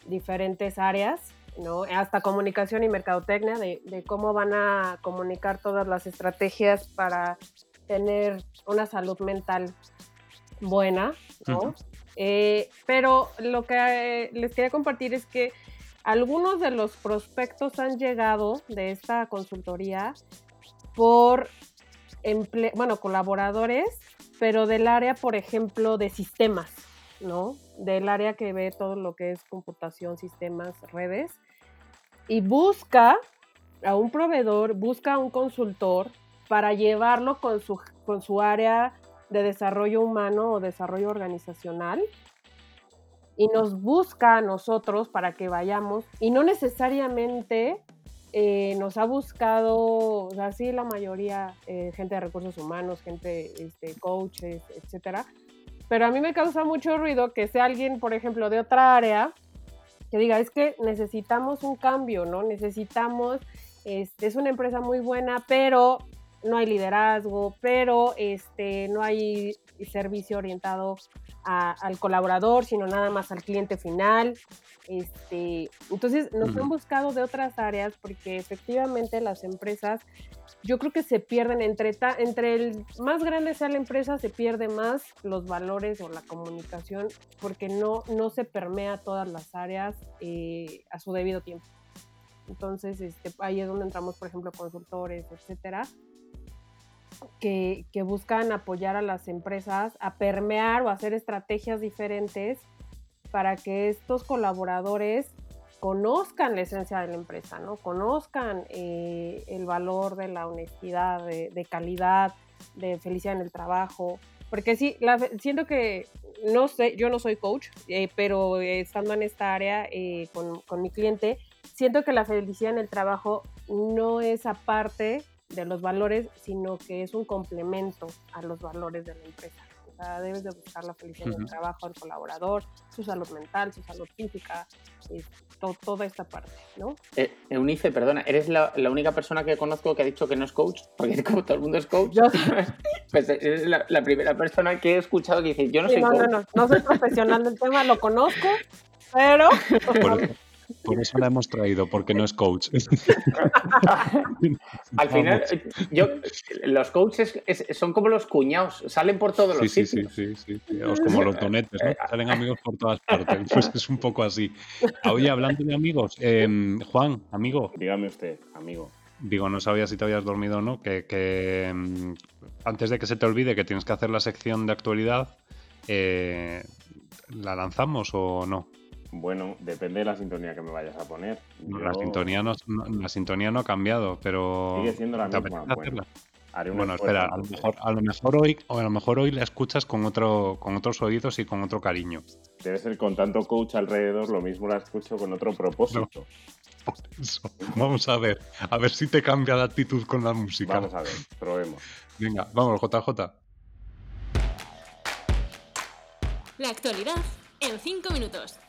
diferentes áreas ¿no? Hasta comunicación y mercadotecnia, de, cómo van a comunicar todas las estrategias para tener una salud mental buena, eh, pero lo que eh, les quería compartir es que algunos de los prospectos han llegado de esta consultoría por bueno, colaboradores, pero del área, por ejemplo, de sistemas, ¿no? Del área que ve todo lo que es computación, sistemas, redes y busca a un proveedor, busca a un consultor para llevarlo con su, con su área de desarrollo humano o desarrollo organizacional y nos busca a nosotros para que vayamos y no necesariamente eh, nos ha buscado, o sea, la mayoría, eh, gente de recursos humanos, gente, este, coaches, etcétera, pero a mí me causa mucho ruido que sea alguien, por ejemplo, de otra área que diga, es que necesitamos un cambio, ¿no? Necesitamos, este, es una empresa muy buena, pero no hay liderazgo, pero este, no hay servicio orientado al colaborador, sino nada más al cliente final. Este, entonces nos han buscado de otras áreas porque efectivamente las empresas yo creo que se pierden entre, entre el más grande sea la empresa, se pierde más los valores o la comunicación porque no, no se permea todas las áreas eh, a su debido tiempo. Entonces, este, ahí es donde entramos, por ejemplo, consultores, etcétera, que, que buscan apoyar a las empresas a permear o hacer estrategias diferentes para que estos colaboradores conozcan la esencia de la empresa, ¿no? Conozcan eh, el valor de la honestidad, de, calidad, de felicidad en el trabajo. Porque sí, siento que, no sé, yo no soy coach, eh, pero estando en esta área eh, con, con mi cliente, siento que la felicidad en el trabajo no es aparte de los valores, sino que es un complemento a los valores de la empresa debes de buscar la felicidad en el trabajo del colaborador, su salud mental, su salud física, toda esta parte, ¿no? Eh, Eunice, perdona, ¿eres la, única persona que conozco que ha dicho que no es coach? Porque *laughs* como todo el mundo es coach, *laughs* pues eres la, primera persona que he escuchado que dice, yo no soy coach. No, no, no soy profesional del tema, lo conozco, pero... *laughs* Por eso la hemos traído, porque no es coach. *laughs* Al final, yo, los coaches son como los cuñados, salen por todos los sí, sitios. Sí, sí, sí, como los donetes, ¿no? salen amigos por todas partes. Pues es un poco así. Oye, hablando de amigos, em, Juan, amigo. Dígame usted, amigo. Digo, no sabía si te habías dormido o no, que, em, antes de que se te olvide que tienes que hacer la sección de actualidad, eh, ¿la lanzamos o no? Bueno, depende de la sintonía que me vayas a poner. La, sintonía no, la sintonía no ha cambiado, pero. Sigue siendo la misma. Bueno, espera, a lo, mejor, a lo mejor hoy, o a lo mejor hoy la escuchas con otro, con otros oídos y con otro cariño. Debe ser con tanto coach alrededor, lo mismo la escucho con otro propósito. *laughs* Vamos a ver, a ver si te cambia la actitud con la música. Vamos a ver, probemos. Venga, vamos, JJ. La actualidad en 5 minutos.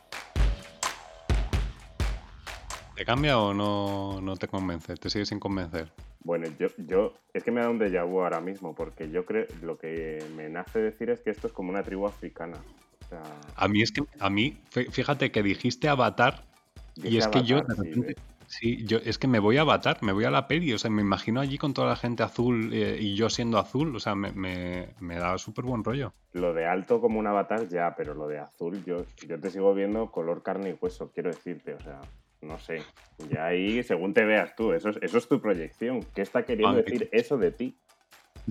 ¿Te cambia o no, no te convence? ¿Te sigue sin convencer? Bueno, yo, yo es que me da un déjà vu ahora mismo, porque yo creo, lo que me nace decir es que esto es como una tribu africana. A mí es que, a mí, fíjate que dijiste Avatar, y es que yo de repente, sí, yo es que me voy a Avatar, me voy a la peli, o sea, me imagino allí con toda la gente azul eh, y yo siendo azul, o sea, me, me, me da súper buen rollo. Lo de alto como un avatar ya, pero lo de azul, yo, yo te sigo viendo color carne y hueso, quiero decirte, o sea. No sé. Ya ahí, según te veas tú, eso es, eso es tu proyección. ¿Qué está queriendo decir eso de ti?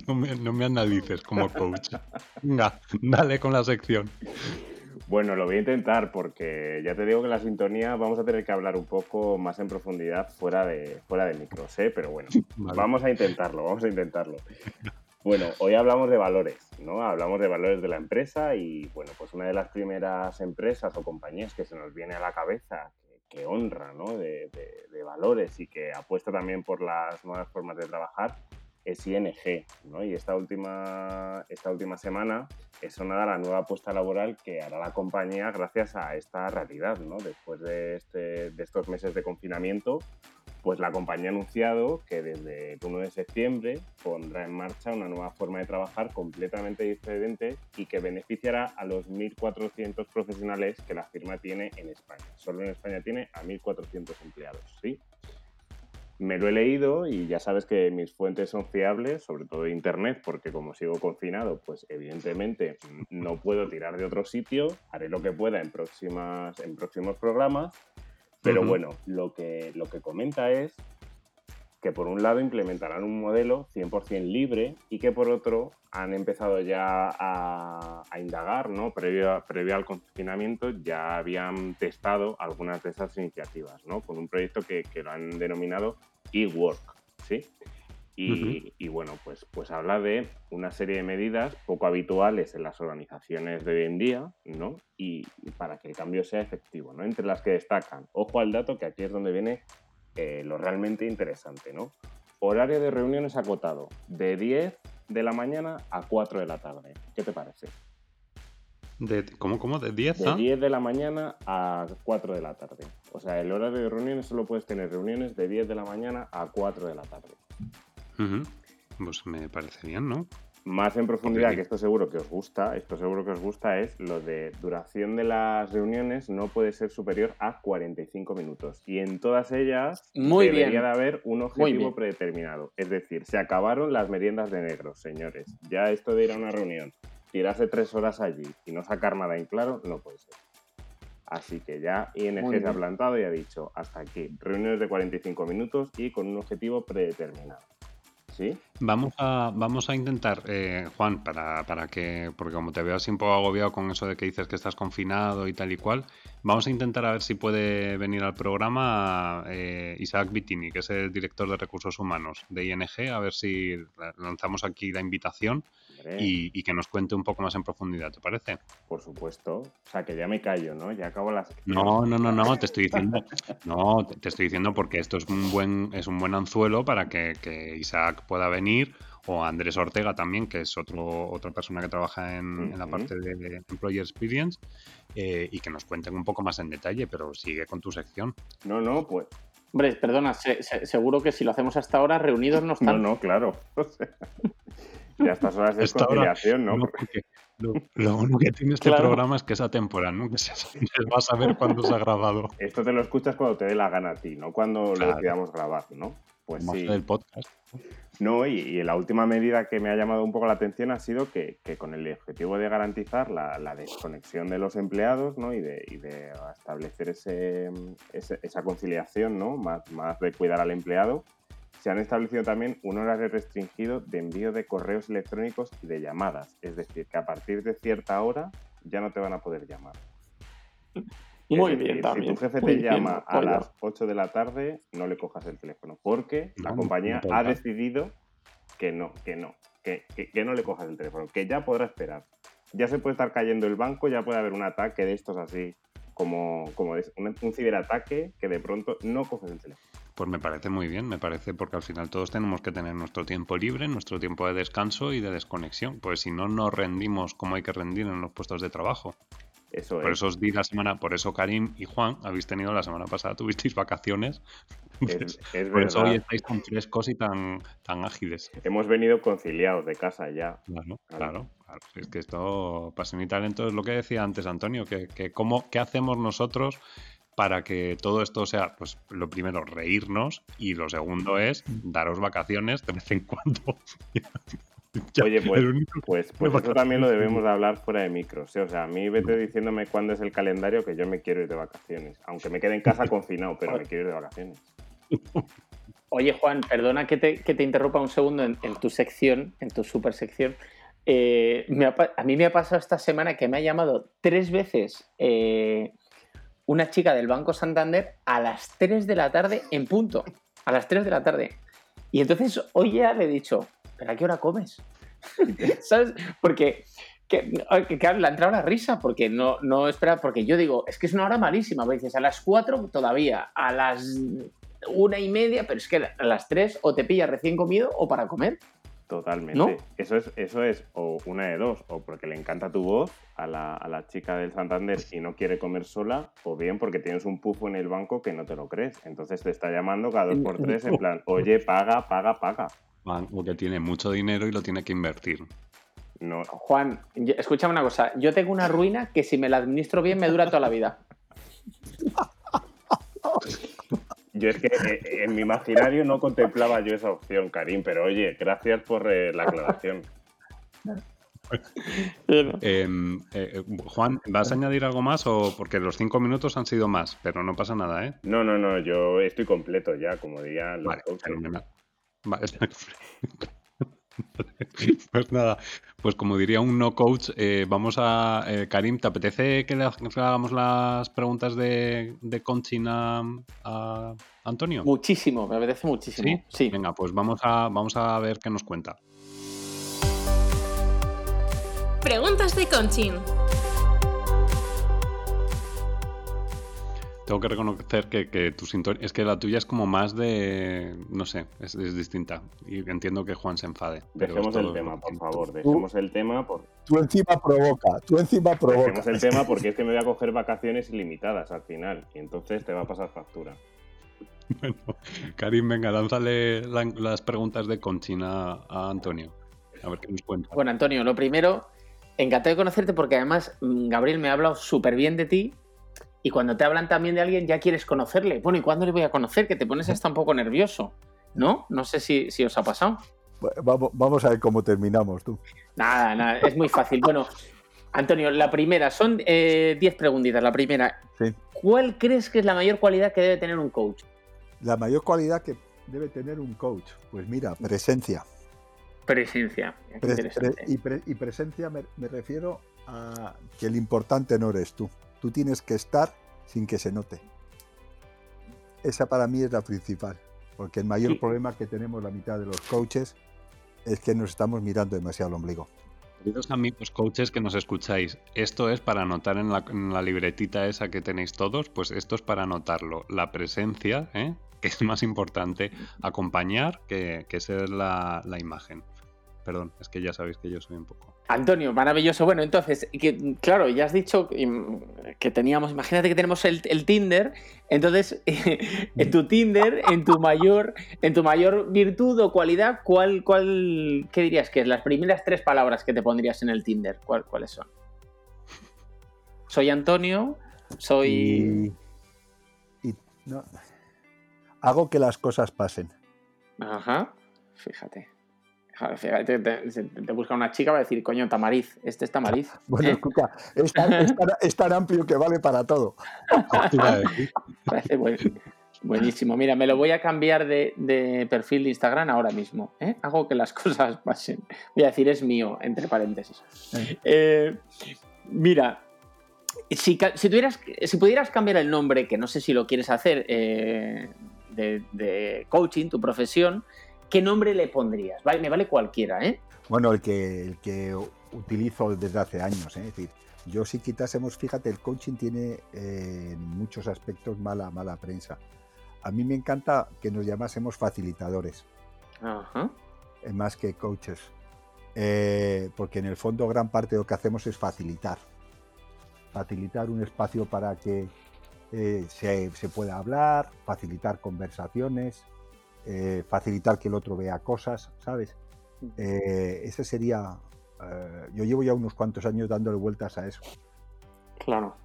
No me, no me analices como coach. Venga, dale con la sección. Bueno, lo voy a intentar porque ya te digo que la sintonía vamos a tener que hablar un poco más en profundidad fuera de, fuera de micros, ¿eh? pero bueno, *laughs* vamos a intentarlo, vamos a intentarlo. Bueno, hoy hablamos de valores, ¿no? Hablamos de valores de la empresa y, bueno, pues una de las primeras empresas o compañías que se nos viene a la cabeza que, honra, ¿no? De, valores y que apuesta también por las nuevas formas de trabajar es ING, ¿no? Y esta última, esta última semana es sonada la nueva apuesta laboral que hará la compañía gracias a esta realidad, ¿no? Después de, este, de estos meses de confinamiento, pues la compañía ha anunciado que desde el 1 de septiembre pondrá en marcha una nueva forma de trabajar completamente diferente y que beneficiará a los 1.400 profesionales que la firma tiene en España. Solo en España tiene a 1.400 empleados, ¿sí? Me lo he leído y ya sabes que mis fuentes son fiables, sobre todo de Internet, porque como sigo confinado, pues evidentemente no puedo tirar de otro sitio, haré lo que pueda en, próximas, en próximos programas, pero bueno, lo que, lo que comenta es que por un lado implementarán un modelo 100% libre y que por otro han empezado ya a, indagar, ¿no? Previo, previo al confinamiento ya habían testado algunas de esas iniciativas, ¿no? Con un proyecto que, que lo han denominado e-work, ¿sí? Y, bueno, pues, pues habla de una serie de medidas poco habituales en las organizaciones de hoy en día, ¿no? Y, para que el cambio sea efectivo, ¿no? Entre las que destacan, ojo al dato que aquí es donde viene eh, lo realmente interesante, ¿no? Horario de reuniones acotado, de 10 de la mañana a 4 de la tarde. ¿Qué te parece? De, ¿Cómo, cómo? ¿De 10 De 10 de la mañana a 4 de la tarde. O sea, el horario de reuniones solo puedes tener reuniones de 10 de la mañana a 4 de la tarde. Pues me parece bien, ¿no? Más en profundidad, que esto seguro que os gusta, esto seguro que os gusta, es lo de duración de las reuniones no puede ser superior a 45 minutos. Y en todas ellas debería de haber un objetivo predeterminado. Es decir, se acabaron las meriendas de negros, señores. Ya esto de ir a una reunión, tirarse tres horas allí y no sacar nada en claro, no puede ser. Así que ya ING se ha plantado y ha dicho, hasta aquí, reuniones de 45 minutos y con un objetivo predeterminado. Vamos a, vamos a intentar, eh, Juan, para, para, que, porque como te veo así un poco agobiado con eso de que dices que estás confinado y tal y cual, vamos a intentar a ver si puede venir al programa eh, Isaac Vitini, que es el director de recursos humanos de ING, a ver si lanzamos aquí la invitación y, que nos cuente un poco más en profundidad, ¿te parece? Por supuesto. O sea, que ya me callo, ¿no? Ya acabo la No, no, no, no, te estoy diciendo. no, te, estoy diciendo porque esto es un buen, es un buen anzuelo para que, Isaac pueda venir o Andrés Ortega también, que es otro, otra persona que trabaja en, la parte de, Employer Experience, eh, y que nos cuenten un poco más en detalle, pero sigue con tu sección. No, no, pues. Hombre, perdona, seguro que si lo hacemos hasta ahora, reunidos no están. No, no, claro. *laughs* Ya estas horas de conciliación, ¿no? lo, único que tiene este programa es que es atemporal, ¿no? Que se, va a saber cuándo se ha grabado. Esto te lo escuchas cuando te dé la gana a ti, no cuando lo decidamos grabar, ¿no? Pues sí. El podcast. No, y, la última medida que me ha llamado un poco la atención ha sido que, con el objetivo de garantizar la, desconexión de los empleados ¿no? y, de, establecer ese, esa conciliación ¿no? más, más de cuidar al empleado, se han establecido también un horario restringido de envío de correos electrónicos y de llamadas. Es decir, que a partir de cierta hora ya no te van a poder llamar. Muy bien, también. Si tu jefe te llama a las 8 de la tarde, no le cojas el teléfono, porque la compañía ha decidido que no, que no, que, no le cojas el teléfono, que ya podrá esperar. Ya se puede estar cayendo el banco, ya puede haber un ataque de estos así, como, como es un, un ciberataque, que de pronto no coges el teléfono. Pues me parece muy bien, me parece porque al final todos tenemos que tener nuestro tiempo libre, nuestro tiempo de descanso y de desconexión, pues si no nos rendimos como hay que rendir en los puestos de trabajo. Eso por eso os di la semana, por eso Karim y Juan habéis tenido la semana pasada, tuvisteis vacaciones. Es, *laughs* por eso hoy estáis tan frescos y tan, tan ágiles. Hemos venido conciliados de casa ya. Claro, claro. claro. Es que esto, pasión y talento, es lo que decía antes Antonio, que, que cómo, ¿qué hacemos nosotros para que todo esto sea, pues lo primero, reírnos y lo segundo es daros vacaciones de vez en cuando. *laughs* *laughs* Oye, pues, pues, pues eso también lo debemos de hablar fuera de micros. O sea, a mí vete diciéndome cuándo es el calendario que yo me quiero ir de vacaciones. Aunque me quede en casa confinado, pero me *laughs* quiero ir de vacaciones. Oye, Juan, perdona que te, interrumpa un segundo en, tu sección, en tu super sección. Eh, a mí me ha pasado esta semana que me ha llamado tres veces eh, una chica del Banco Santander a las 3 de la tarde en punto. A las 3 de la tarde. Y entonces hoy ya le he dicho, ¿pero a qué hora comes? *laughs* ¿Sabes? Porque que, que, le ha entrado la risa porque no, no espera, porque yo digo, es que es una hora malísima, me dices a las 4 todavía, a las una y media, pero es que a las 3 o te pillas recién comido o para comer. Totalmente. Eso, es, eso es o una de dos, o porque le encanta tu voz a la, a la, chica del Santander y no quiere comer sola, o bien porque tienes un pufo en el banco que no te lo crees. Entonces te está llamando cada dos por tres en plan, oye, paga, paga, paga. Porque tiene mucho dinero y lo tiene que invertir. No. Juan, escúchame una cosa. Yo tengo una ruina que si me la administro bien me dura toda la vida. Yo es que eh, en mi imaginario no contemplaba yo esa opción, Karim, pero oye, gracias por eh, la aclaración. Em, eh, Juan, ¿vas a añadir algo más o porque los cinco minutos han sido más, pero no pasa nada, ¿eh? No, no, no, yo estoy completo ya, como diría los vale, *laughs* Pues nada, pues como diría un no coach, eh, vamos a. Eh, Karim, ¿te apetece que le hagamos las preguntas de, de coaching a, Antonio? Muchísimo, me apetece muchísimo. ¿Sí? Venga, pues vamos a, vamos a ver qué nos cuenta. Preguntas de coaching. Tengo que reconocer que, tu sintonía, es que la tuya es como más de, no sé, es, distinta. Y entiendo que Juan se enfade. Dejemos el tema, por favor, dejemos el tema. Por... Tú encima provoca, tú encima provoca. Dejemos el tema *laughs* porque es que me voy a coger vacaciones ilimitadas al final y entonces te va a pasar factura. Bueno, Karim, venga, lánzale las preguntas de Conchina a Antonio. A ver qué nos cuenta. Bueno, Antonio, lo primero, encantado de conocerte porque además mm, Gabriel me ha hablado súper bien de ti y cuando te hablan también de alguien, ya quieres conocerle. Bueno, ¿y cuándo le voy a conocer? Que te pones hasta un poco nervioso. ¿No? No sé si, os ha pasado. Vamos, a ver cómo terminamos tú. Nada, nada, es muy fácil. Bueno, Antonio, la primera, son 10 eh, preguntitas. La primera, ¿cuál crees que es la mayor cualidad que debe tener un coach? La mayor cualidad que debe tener un coach, pues mira, presencia. Presencia. y, presencia me refiero a que el importante no eres tú. Tú tienes que estar sin que se note. Esa para mí es la principal, porque el mayor problema que tenemos la mitad de los coaches es que nos estamos mirando demasiado al ombligo. Queridos amigos coaches que nos escucháis, esto es para anotar en la, libretita esa que tenéis todos, pues esto es para anotarlo. La presencia, ¿eh? *laughs* que es más importante, acompañar que, ser la imagen. Perdón, es que ya sabéis que yo soy un poco. Antonio, maravilloso. Bueno, entonces, que, claro, ya has dicho que teníamos, imagínate que tenemos el, Tinder, entonces, *laughs* en tu Tinder, en tu mayor, en tu mayor virtud o cualidad, ¿cuál, cuál, qué dirías que es? Las primeras tres palabras que te pondrías en el Tinder, ¿cuáles son? Soy Antonio, soy... Hago que las cosas pasen. Ajá, fíjate. Te, te, busca una chica va a decir, coño, Tamariz, este es Tamariz. *laughs* Bueno, ¿eh? escucha, es tan, amplio que vale para todo. *laughs* *laughs* Parece buenísimo. Mira, me lo voy a cambiar de, perfil de Instagram ahora mismo. ¿eh? Hago que las cosas pasen. Voy a decir, es mío, entre paréntesis. Eh, mira, si, tuvieras, si pudieras cambiar el nombre, que no sé si lo quieres hacer, de coaching, tu profesión, ¿qué nombre le pondrías? Vale, me vale cualquiera, ¿eh? Bueno, el que, el que utilizo desde hace años, ¿eh? es decir, yo si quitásemos, fíjate, el coaching tiene eh, en muchos aspectos mala, mala prensa. A mí me encanta que nos llamásemos facilitadores, Ajá. Eh, más que coaches, porque en el fondo gran parte de lo que hacemos es facilitar, facilitar un espacio para que se, se pueda hablar, facilitar conversaciones, eh, facilitar que el otro vea cosas, ¿sabes? Eh, ese sería... Eh, yo llevo ya unos cuantos años dándole vueltas a eso. Claro.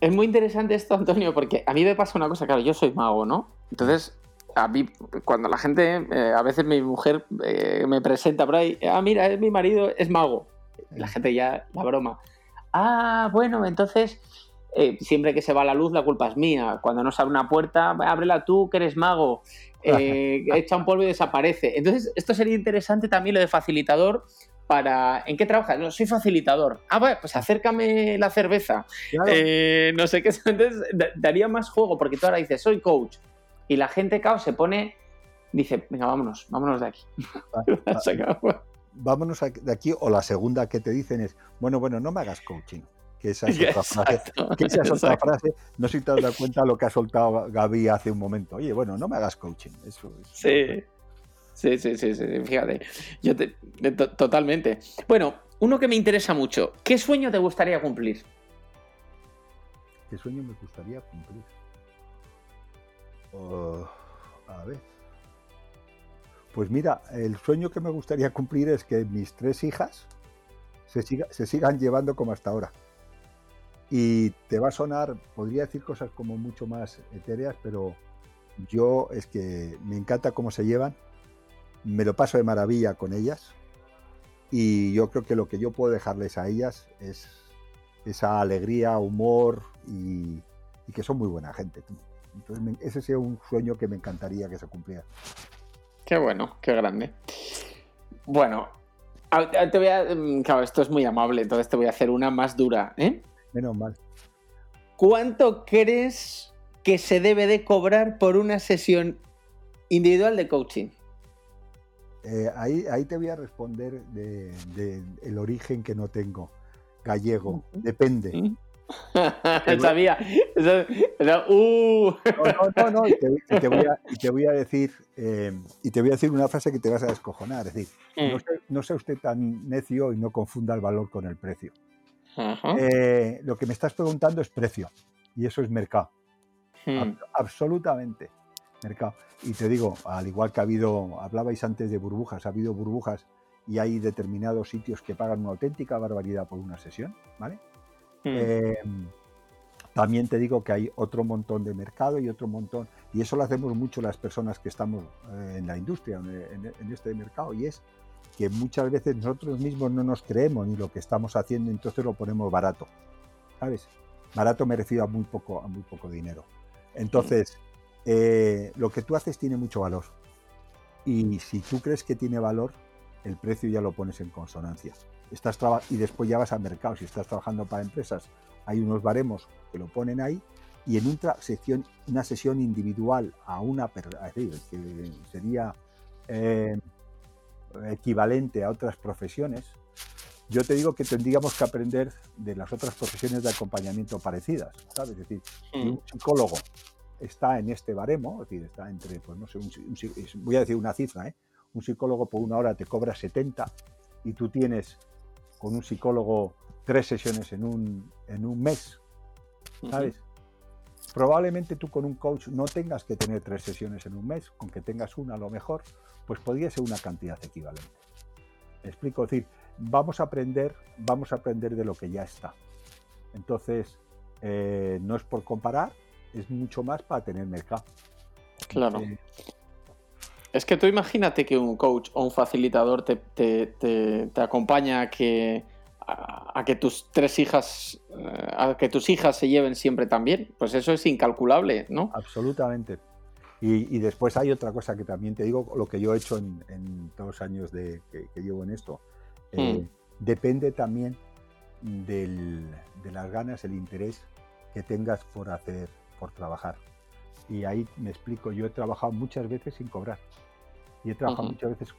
Es muy interesante esto, Antonio, porque a mí me pasa una cosa, claro, yo soy mago, ¿no? Entonces, a mí, cuando la gente, eh, a veces mi mujer eh, me presenta por ahí, ah, mira, es mi marido, es mago. La gente ya, la broma. Ah, bueno, entonces, eh, siempre que se va la luz, la culpa es mía. Cuando no se abre una puerta, ábrela tú, que eres mago. Echa un polvo y desaparece. Entonces, esto sería interesante también lo de facilitador para... ¿En qué trabajas? No, soy facilitador. Ah, bueno, pues acércame la cerveza. no sé qué. *laughs* Entonces, daría más juego, porque tú ahora dices, soy coach y la gente, caos se pone, dice, venga, vámonos, vámonos de aquí. *laughs* vámonos de aquí, o la segunda que te dicen es, bueno, bueno, no me hagas coaching. *laughs* Que esa es otra frase. Que esa es otra frase. No sé si te has dado cuenta lo que ha soltado Gaby hace un momento. Oye, bueno, no me hagas coaching. Eso, sí. Sí, sí, sí, sí, fíjate. Yo totalmente. Bueno, uno que me interesa mucho. ¿Qué sueño te gustaría cumplir? ¿Qué sueño me gustaría cumplir? Oh, a ver. Pues mira, el sueño que me gustaría cumplir es que mis tres hijas se, se sigan llevando como hasta ahora. Y te va a sonar, podría decir cosas como mucho más etéreas, pero yo es que me encanta cómo se llevan, me lo paso de maravilla con ellas y yo creo que lo que yo puedo dejarles a ellas es esa alegría, humor y, y que son muy buena gente. Entonces, ese sería un sueño que me encantaría que se cumpliera. Qué bueno, qué grande. Bueno, te voy a. Mm, claro, esto es muy amable, entonces te voy a hacer una más dura, ¿eh? Menos mal. ¿Cuánto crees que se debe de cobrar por una sesión individual de coaching? Eh, ahí, ahí te voy a responder del de, el origen que no tengo. Gallego, depende. *laughs* Sabía. Uh. No, no, no, Y te, voy, a, decir, eh, y te voy a decir una frase que te vas a descojonar. Es decir, no, mm. sea, usted tan necio y no confunda el valor con el precio. Eh, lo que me estás preguntando es precio. Y eso es mercado. Hmm. absolutamente. Mercado. Y te digo, al igual que ha habido, hablabais antes de burbujas, ha habido burbujas y hay determinados sitios que pagan una auténtica barbaridad por una sesión, ¿vale? Mm. Em, también te digo que hay otro montón de mercado y otro montón, y eso lo hacemos mucho las personas que estamos eh, en la industria, en, este mercado, y es que muchas veces nosotros mismos no nos creemos ni lo que estamos haciendo, entonces lo ponemos barato, ¿sabes? Barato me refiero a muy poco, a muy poco dinero. Entonces, eh, lo que tú haces tiene mucho valor. Y si tú crees que tiene valor, el precio ya lo pones en consonancia estás y después ya vas al mercado. Si estás trabajando para empresas, hay unos baremos que lo ponen ahí y en una sesión, una sesión individual a una persona, sería eh, equivalente a otras profesiones, yo te digo que tendríamos que aprender de las otras profesiones de acompañamiento parecidas, ¿sabes? Es decir, si un psicólogo está en este baremo, es decir, está entre, pues no sé, voy a decir una cifra, ¿eh? un psicólogo por una hora te cobra 70 y tú tienes con un psicólogo tres sesiones en un, en un mes, ¿sabes? Probablemente tú con un coach no tengas que tener tres sesiones en un mes, con que tengas una a lo mejor, pues podría ser una cantidad equivalente. ¿Me explico? Es decir, vamos a aprender, vamos a aprender de lo que ya está. Entonces, eh, no es por comparar, es mucho más para tener mercado. Claro. Es que tú imagínate que un coach o un facilitador te, te, acompaña a que, a, que tus tres hijas, eh, a que tus hijas se lleven siempre tan bien. Pues eso es incalculable, ¿no? Absolutamente. Y, después hay otra cosa que también te digo, lo que yo he hecho en, todos los años de, que, llevo en esto. Eh, hmm. Depende también de las ganas, el interés que tengas por hacer, por trabajar. Y ahí me explico, yo he trabajado muchas veces sin cobrar. Y he trabajado muchas veces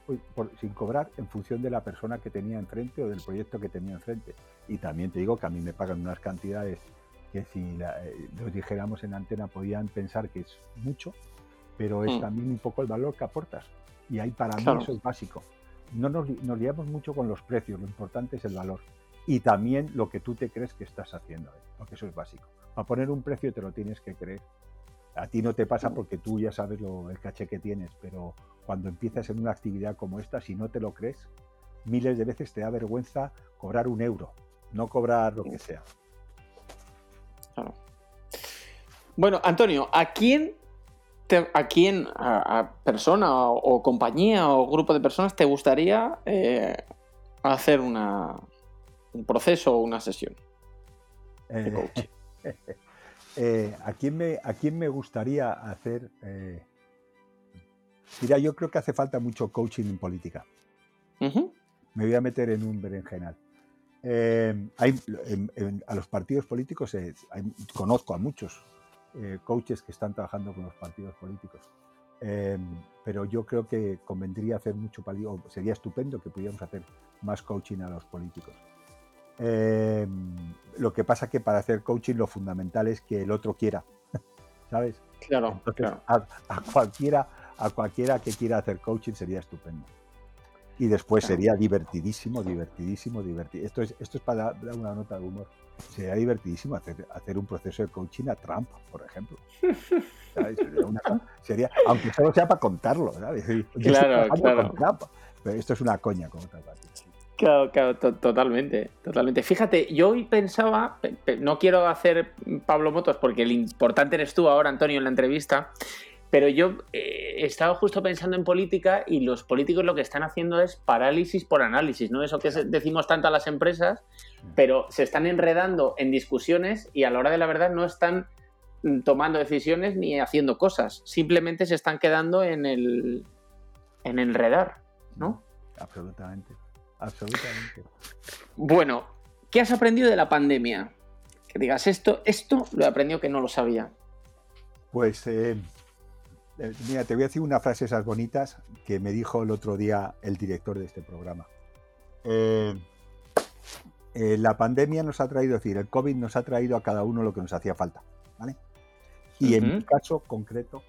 sin cobrar en función de la persona que tenía enfrente o del proyecto que tenía enfrente. Y también te digo que a mí me pagan unas cantidades que si eh, los dijéramos en antena podían pensar que es mucho, pero es mm. también un poco el valor que aportas. Y ahí para mí eso es básico. No nos, nos, liamos mucho con los precios, lo importante es el valor. Y también lo que tú te crees que estás haciendo, ¿eh? porque eso es básico. Para poner un precio te lo tienes que creer. A ti no te pasa mm. porque tú ya sabes lo, el caché que tienes, pero cuando empiezas en una actividad como esta, si no te lo crees, miles de veces te da vergüenza cobrar un euro, no cobrar lo que sea. Bueno, Antonio, ¿a quién a quién, a, persona o, compañía o grupo de personas te gustaría eh, hacer una, un proceso o una sesión de coaching? *laughs* Eh, ¿a, quién me, ¿A quién me gustaría hacer? Eh... Mira, yo creo que hace falta mucho coaching en política. Me voy a meter en un berenjenal. Eh, hay, a los partidos políticos conozco a muchos coaches que están trabajando con los partidos políticos. Eh, pero yo creo que convendría hacer mucho, sería estupendo que pudiéramos hacer más coaching a los políticos. Lo que pasa que para hacer coaching lo fundamental es que el otro quiera, *laughs* ¿sabes? Claro, a, cualquiera, a cualquiera que quiera hacer coaching sería estupendo. Y después sería divertidísimo, divertidísimo, divertido. Esto es, esto es para dar una nota de humor. Sería divertidísimo hacer, hacer un proceso de coaching a Trump, por ejemplo. *laughs* Sería, aunque solo sea para contarlo, ¿sabes? claro, claro. Pero esto es una coña otra parte. Claro, claro, totalmente, totalmente. Fíjate, yo hoy pensaba, no quiero hacer Pablo Motos porque el importante eres tú ahora, Antonio, en la entrevista, pero yo eh, estaba justo pensando en política y los políticos lo que están haciendo es parálisis por análisis, ¿no? Eso que decimos tanto a las empresas, pero se están enredando en discusiones y a la hora de la verdad no están mm, tomando decisiones ni haciendo cosas. Simplemente se están quedando en el en enredar, ¿no? Absolutamente. Absolutamente. Bueno, ¿qué has aprendido de la pandemia? Que digas esto, esto lo he aprendido que no lo sabía. Pues eh, eh, mira, te voy a decir una frase esas bonitas que me dijo el otro día el director de este programa. Eh, eh, la pandemia nos ha traído, es decir, el COVID nos ha traído a cada uno lo que nos hacía falta, ¿vale? Y en mi caso concreto,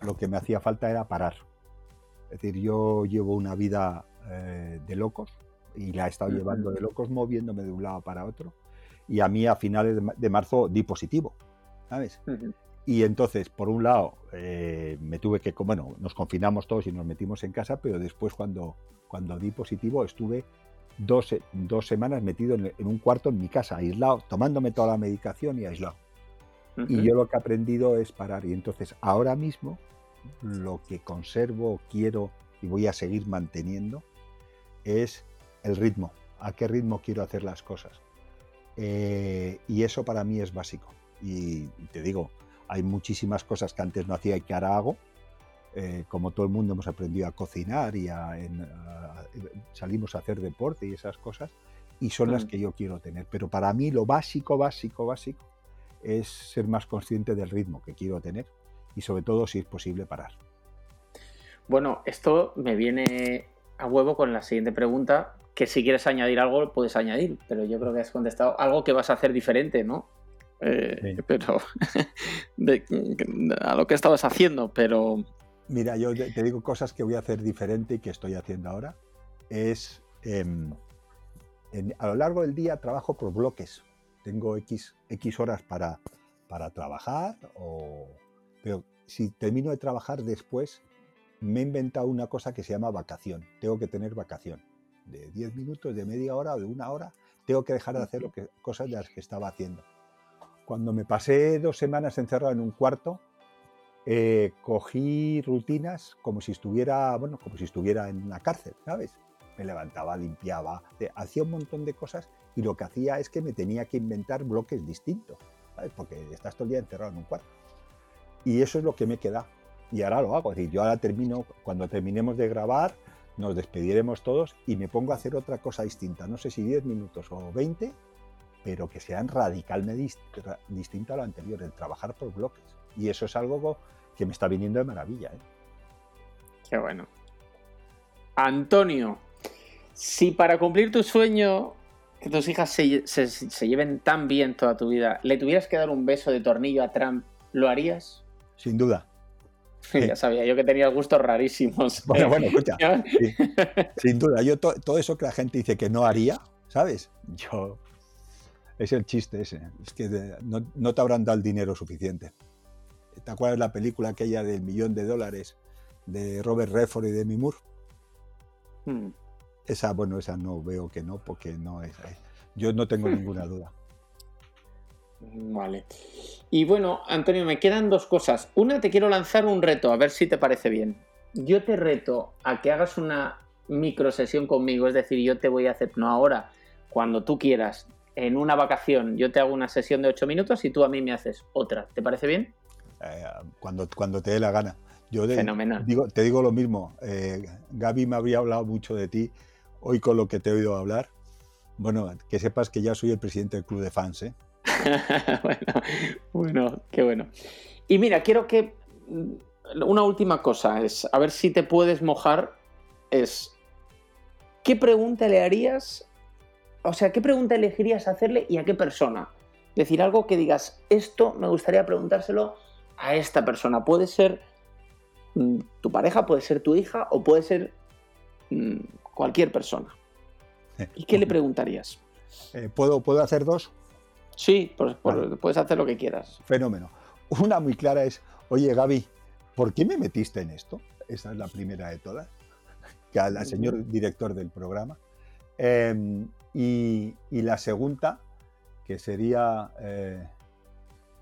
lo que me hacía falta era parar. Es decir, yo llevo una vida de locos y la he estado llevando de locos moviéndome de un lado para otro. Y a mí a finales de marzo di positivo, ¿sabes? Y entonces, por un lado, eh, me tuve que, bueno, nos confinamos todos y nos metimos en casa, pero después cuando, cuando di positivo estuve dos, dos semanas metido en, un cuarto en mi casa, aislado, tomándome toda la medicación y aislado. Y yo lo que he aprendido es parar. Y entonces, ahora mismo, lo que conservo, quiero y voy a seguir manteniendo es el ritmo. ¿A qué ritmo quiero hacer las cosas? Eh, y eso para mí es básico. Y te digo, hay muchísimas cosas que antes no hacía y que ahora hago. Eh, como todo el mundo hemos aprendido a cocinar y a, salimos a hacer deporte y esas cosas, y son las que yo quiero tener. Pero para mí lo básico, básico, básico es ser más consciente del ritmo que quiero tener y sobre todo si es posible parar. Bueno, esto me viene a huevo con la siguiente pregunta, que si quieres añadir algo puedes añadir, pero yo creo que has contestado algo que vas a hacer diferente, ¿no? Eh, pero *laughs* a lo que estabas haciendo, pero... Mira, yo te digo cosas que voy a hacer diferente y que estoy haciendo ahora. Es, em, a lo largo del día trabajo por bloques. Tengo X, X horas para, para trabajar, o, pero si termino de trabajar después, me he inventado una cosa que se llama vacación. Tengo que tener vacación. De 10 minutos, de media hora o de una hora, tengo que dejar de hacer lo que, cosas de las que estaba haciendo. Cuando me pasé dos semanas encerrado en un cuarto, eh, cogí rutinas como si estuviera, bueno, como si estuviera en una cárcel, ¿sabes? Me levantaba, limpiaba, hacía un montón de cosas y lo que hacía es que me tenía que inventar bloques distintos, ¿sabes? Porque estás todo el día encerrado en un cuarto. Y eso es lo que me queda. Y ahora lo hago. Es decir, yo ahora termino, cuando terminemos de grabar, nos despediremos todos y me pongo a hacer otra cosa distinta. No sé si 10 minutos o 20, pero que sean radicalmente distintos a lo anterior, el trabajar por bloques. Y eso es algo que me está viniendo de maravilla. ¿eh? Qué bueno. Antonio, si para cumplir tu sueño, que tus hijas se, lleven tan bien toda tu vida, le tuvieras que dar un beso de tornillo a Trump, ¿lo harías? Sin duda. Ya sabía yo que tenía gustos rarísimos. *laughs* Bueno, bueno, escucha. *laughs* Sin duda, yo todo eso que la gente dice que no haría, ¿sabes? Yo es el chiste ese. Es que no, te habrán dado el dinero suficiente. ¿Te acuerdas la película aquella del millón de dólares de Robert Redford y Demi Moore? Hmm. Esa, bueno, esa no veo que no, porque no es. Yo no tengo ninguna duda. Vale. Y bueno, Antonio, me quedan dos cosas. Una, te quiero lanzar un reto, a ver si te parece bien. Yo te reto a que hagas una micro sesión conmigo, es decir, yo te voy a hacer, no ahora, cuando tú quieras, en una vacación, yo te hago una sesión de ocho minutos y tú a mí me haces otra. ¿Te parece bien? Eh, cuando, cuando te dé la gana. Yo Fenomenal. Digo, te digo lo mismo. Eh, Gaby me habría hablado mucho de ti hoy con lo que te he oído hablar. Bueno, que sepas que ya soy el presidente del club de fans, ¿eh? *laughs* bueno, bueno, qué bueno. Y mira, quiero que mm, una última cosa es, a ver si te puedes mojar, es, ¿qué pregunta le harías? O sea, ¿qué pregunta elegirías hacerle y a qué persona? Decir algo que digas, esto me gustaría preguntárselo a esta persona. Puede ser mm, tu pareja, puede ser tu hija o puede ser mm, cualquier persona. ¿Y qué le preguntarías? Eh, ¿puedo, ¿Puedo hacer dos? Sí, puedes hacer lo que quieras. Fenómeno. Una muy clara es, oye Gaby, ¿por qué me metiste en esto? Esa es la primera de todas, que al señor director del programa. Em, y, la segunda, que sería, eh,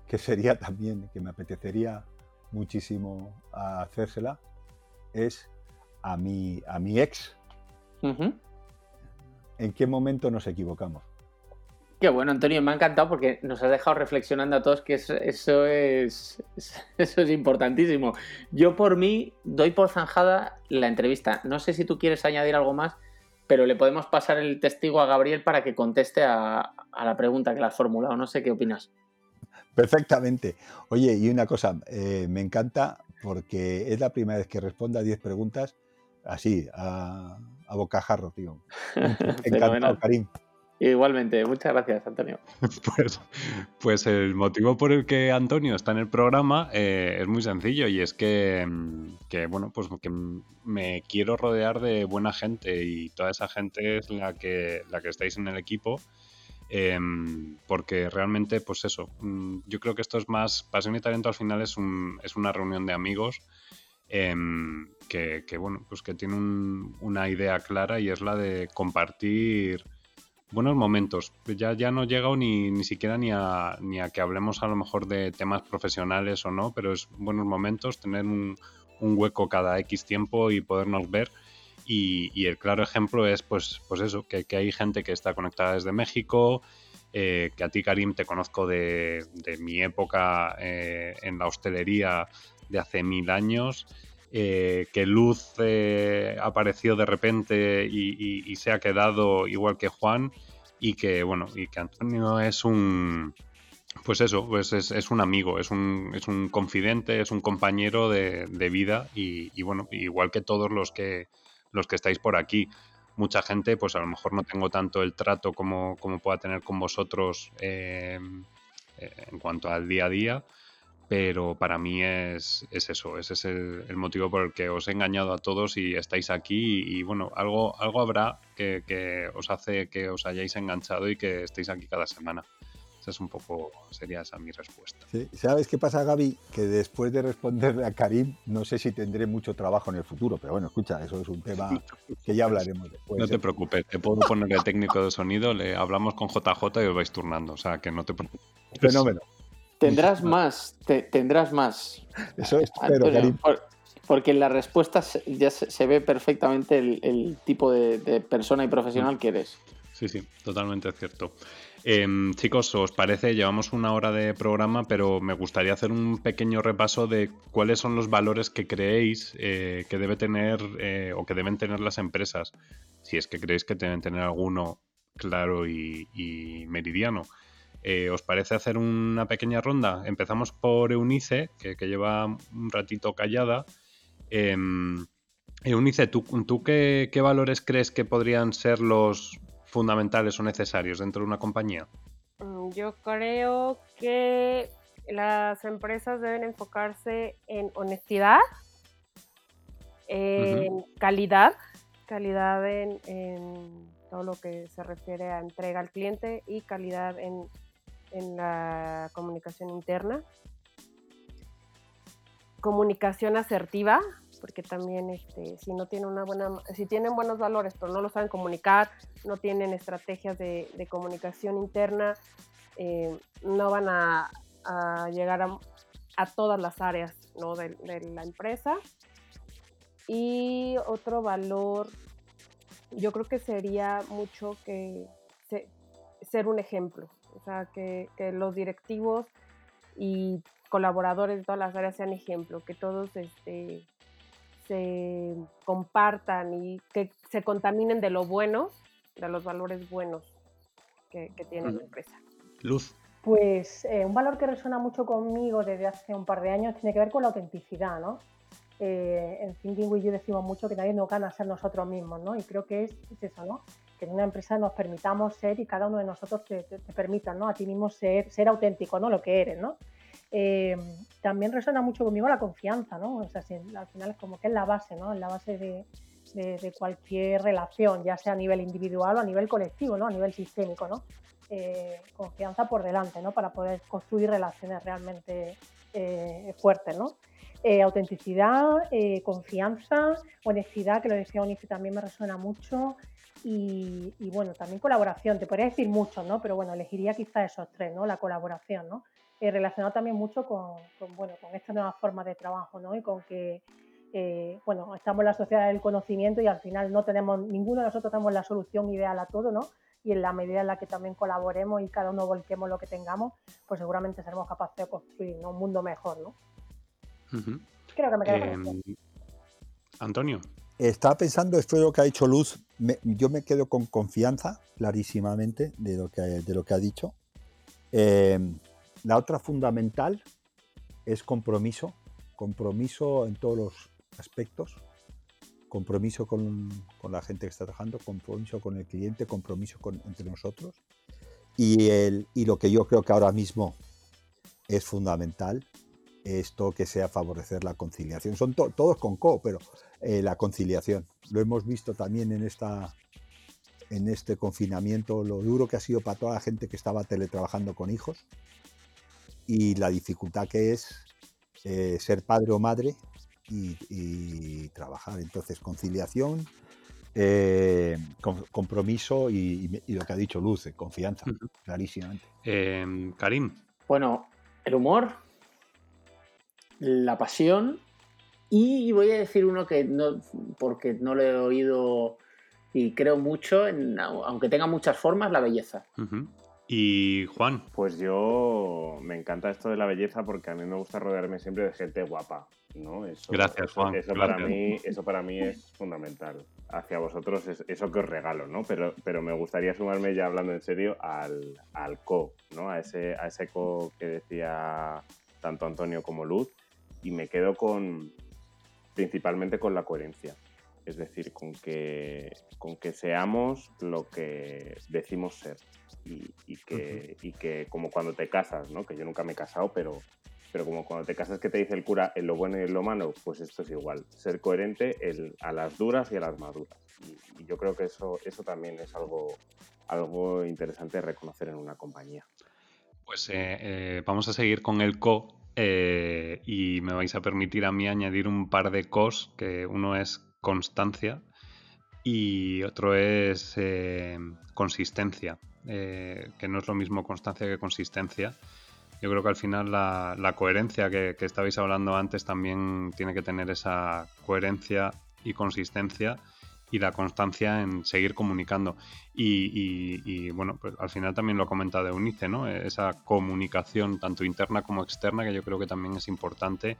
que sería también, que me apetecería muchísimo hacérsela, es a mi, a mi ex. ¿En qué momento nos equivocamos? Qué bueno, Antonio, me ha encantado porque nos has dejado reflexionando a todos que eso, es, *laughs* eso es importantísimo. Yo por mí doy por zanjada la entrevista. No sé si tú quieres añadir algo más, pero le podemos pasar el testigo a Gabriel para que conteste a, la pregunta que le has formulado. No sé qué opinas. Perfectamente. Oye, y una cosa, eh, me encanta porque es la primera vez que responda a 10 preguntas así, a, a bocajarro, tío. *laughs* Encantado, Karim. Igualmente, muchas gracias, Antonio. *laughs* Pues, pues, el motivo por el que Antonio está en el programa eh, es muy sencillo y es que, que, bueno, pues que me quiero rodear de buena gente y toda esa gente es la que, la que estáis en el equipo. Em, porque realmente, pues eso, mm, yo creo que esto es más, Pasión y Talento al final es, un, es una reunión de amigos em, que, que, bueno, pues que tiene una idea clara y es la de compartir buenos momentos. Ya, ya no llegado ni, ni siquiera ni a, ni a que hablemos a lo mejor de temas profesionales o no, pero es buenos momentos tener un, hueco cada X tiempo y podernos ver. Y, el claro ejemplo es, pues, pues eso, que, hay gente que está conectada desde México, eh, que a ti, Karim, te conozco de, mi época eh, en la hostelería de hace mil años. Eh, que Luz eh, apareció de repente y, se ha quedado igual que Juan y que bueno y que Antonio es un pues eso pues es, un amigo es un, es un confidente es un compañero de, vida y, bueno igual que todos los que los que estáis por aquí. Mucha gente pues a lo mejor no tengo tanto el trato como, como pueda tener con vosotros eh, en cuanto al día a día pero para mí es, eso, ese es el, motivo por el que os he engañado a todos y estáis aquí y, bueno, algo, algo habrá que, os hace que os hayáis enganchado y que estéis aquí cada semana. Esa es un poco, sería esa mi respuesta. ¿Sabes qué pasa, Gaby? Que después de responderle a Karim, no sé si tendré mucho trabajo en el futuro, pero bueno, escucha, eso es un tema que ya hablaremos después. No te ¿eh? preocupes, te puedo poner el técnico de sonido, le hablamos con JJ y os vais turnando, o sea que no te preocupes. Fenómeno. Tendrás más, tendrás más. Eso espero, Karim. porque en la respuesta ya se, ve perfectamente el, tipo de, persona y profesional que eres. Sí, sí, totalmente cierto. Em, chicos, ¿os parece? Llevamos una hora de programa, pero me gustaría hacer un pequeño repaso de cuáles son los valores que creéis eh, que debe tener eh, o que deben tener las empresas. Si es que creéis que deben tener alguno claro y meridiano. Eh, ¿Os parece hacer una pequeña ronda? Empezamos por Eunice, que, lleva un ratito callada. Em, Eunice, ¿tú, qué, valores crees que podrían ser los fundamentales o necesarios dentro de una compañía? Mm, yo creo que las empresas deben enfocarse en honestidad, en calidad, calidad en, todo lo que se refiere a entrega al cliente y calidad en en la comunicación interna. Comunicación asertiva, porque también este, si no tienen una buena, si tienen buenos valores, pero no lo saben comunicar, no tienen estrategias de, comunicación interna, eh, no van a, llegar a, todas las áreas de, la empresa. Y otro valor, yo creo que sería mucho que ser un ejemplo, o sea, que, los directivos y colaboradores de todas las áreas sean ejemplo, que todos este, se compartan y que se contaminen de lo bueno, de los valores buenos que, tiene la empresa. Luz. Pues eh, un valor que resuena mucho conmigo desde hace un par de años tiene que ver con la autenticidad, ¿no? Eh, en Thinking With You decimos mucho que nadie nos gana ser nosotros mismos, ¿no? Y creo que es, eso, ¿no? Que en una empresa nos permitamos ser y cada uno de nosotros te, te, permita, ¿no? A ti mismo ser, auténtico, ¿no? Lo que eres, ¿no? Eh, también resuena mucho conmigo la confianza, ¿no? O sea, al final es como que es la base, ¿no? Es la base de, de, cualquier relación, ya sea a nivel individual o a nivel colectivo, ¿no? A nivel sistémico, ¿no? Eh, confianza por delante, ¿no? Para poder construir relaciones realmente eh, fuertes, ¿no? Eh, autenticidad, confianza, honestidad, que lo decía Onice también me resuena mucho, y, bueno, también colaboración, te podría decir mucho, ¿no? Pero bueno, elegiría quizá esos tres, ¿no? La colaboración, ¿no? relacionado también mucho con, con, bueno, con esta nueva forma de trabajo, ¿no? Y con que eh, bueno, estamos en la sociedad del conocimiento y al final no tenemos, ninguno de nosotros tenemos la solución ideal a todo, ¿no? Y en la medida en la que también colaboremos y cada uno volquemos lo que tengamos, pues seguramente seremos capaces de construir un mundo mejor, ¿no? Creo que me quedo em, Antonio. Estaba pensando, esto de lo que ha dicho Luz, yo me quedo con confianza, clarísimamente, de lo que, de lo que ha dicho. Em, la otra fundamental es compromiso, compromiso en todos los aspectos, compromiso con, la gente que está trabajando, compromiso con el cliente, compromiso con, entre nosotros. Y, el, y lo que yo creo que ahora mismo es fundamental, esto que sea favorecer la conciliación. Son todos con co, pero eh, la conciliación. Lo hemos visto también en, esta, en este confinamiento, lo duro que ha sido para toda la gente que estaba teletrabajando con hijos y la dificultad que es eh, ser padre o madre y, trabajar. Entonces, conciliación, eh, compromiso y, lo que ha dicho Luz, confianza, clarísimamente. Em, Karim. Bueno, el humor, la pasión y voy a decir uno que no, porque no lo he oído y creo mucho, en, aunque tenga muchas formas, la belleza. Y Juan. Pues yo me encanta esto de la belleza porque a mí me gusta rodearme siempre de gente guapa. ¿no? Gracias, Juan. Eso, Para mí, eso para mí es fundamental. Hacia vosotros es eso que os regalo, ¿no? Pero, pero me gustaría sumarme ya hablando en serio al, al co, ¿no? A ese, a ese co que decía tanto Antonio como Luz. Y me quedo con principalmente con la coherencia. Es decir, con que, con que seamos lo que decimos ser y, que, y que como cuando te casas, ¿no? que yo nunca me he casado, pero, pero como cuando te casas que te dice el cura en lo bueno y en lo malo, pues esto es igual, ser coherente a las duras y a las maduras. Y, yo creo que eso, eso también es algo, algo interesante de reconocer en una compañía. Pues eh, eh, vamos a seguir con el co eh, y me vais a permitir a mí añadir un par de cos, que uno es constancia y otro es consistencia. Eh, que no es lo mismo constancia que consistencia. Yo creo que al final la, coherencia que, estabais hablando antes también tiene que tener esa coherencia y consistencia y la constancia en seguir comunicando. Y, bueno, pues al final también lo ha comentado Eunice, ¿no? Esa comunicación tanto interna como externa que yo creo que también es importante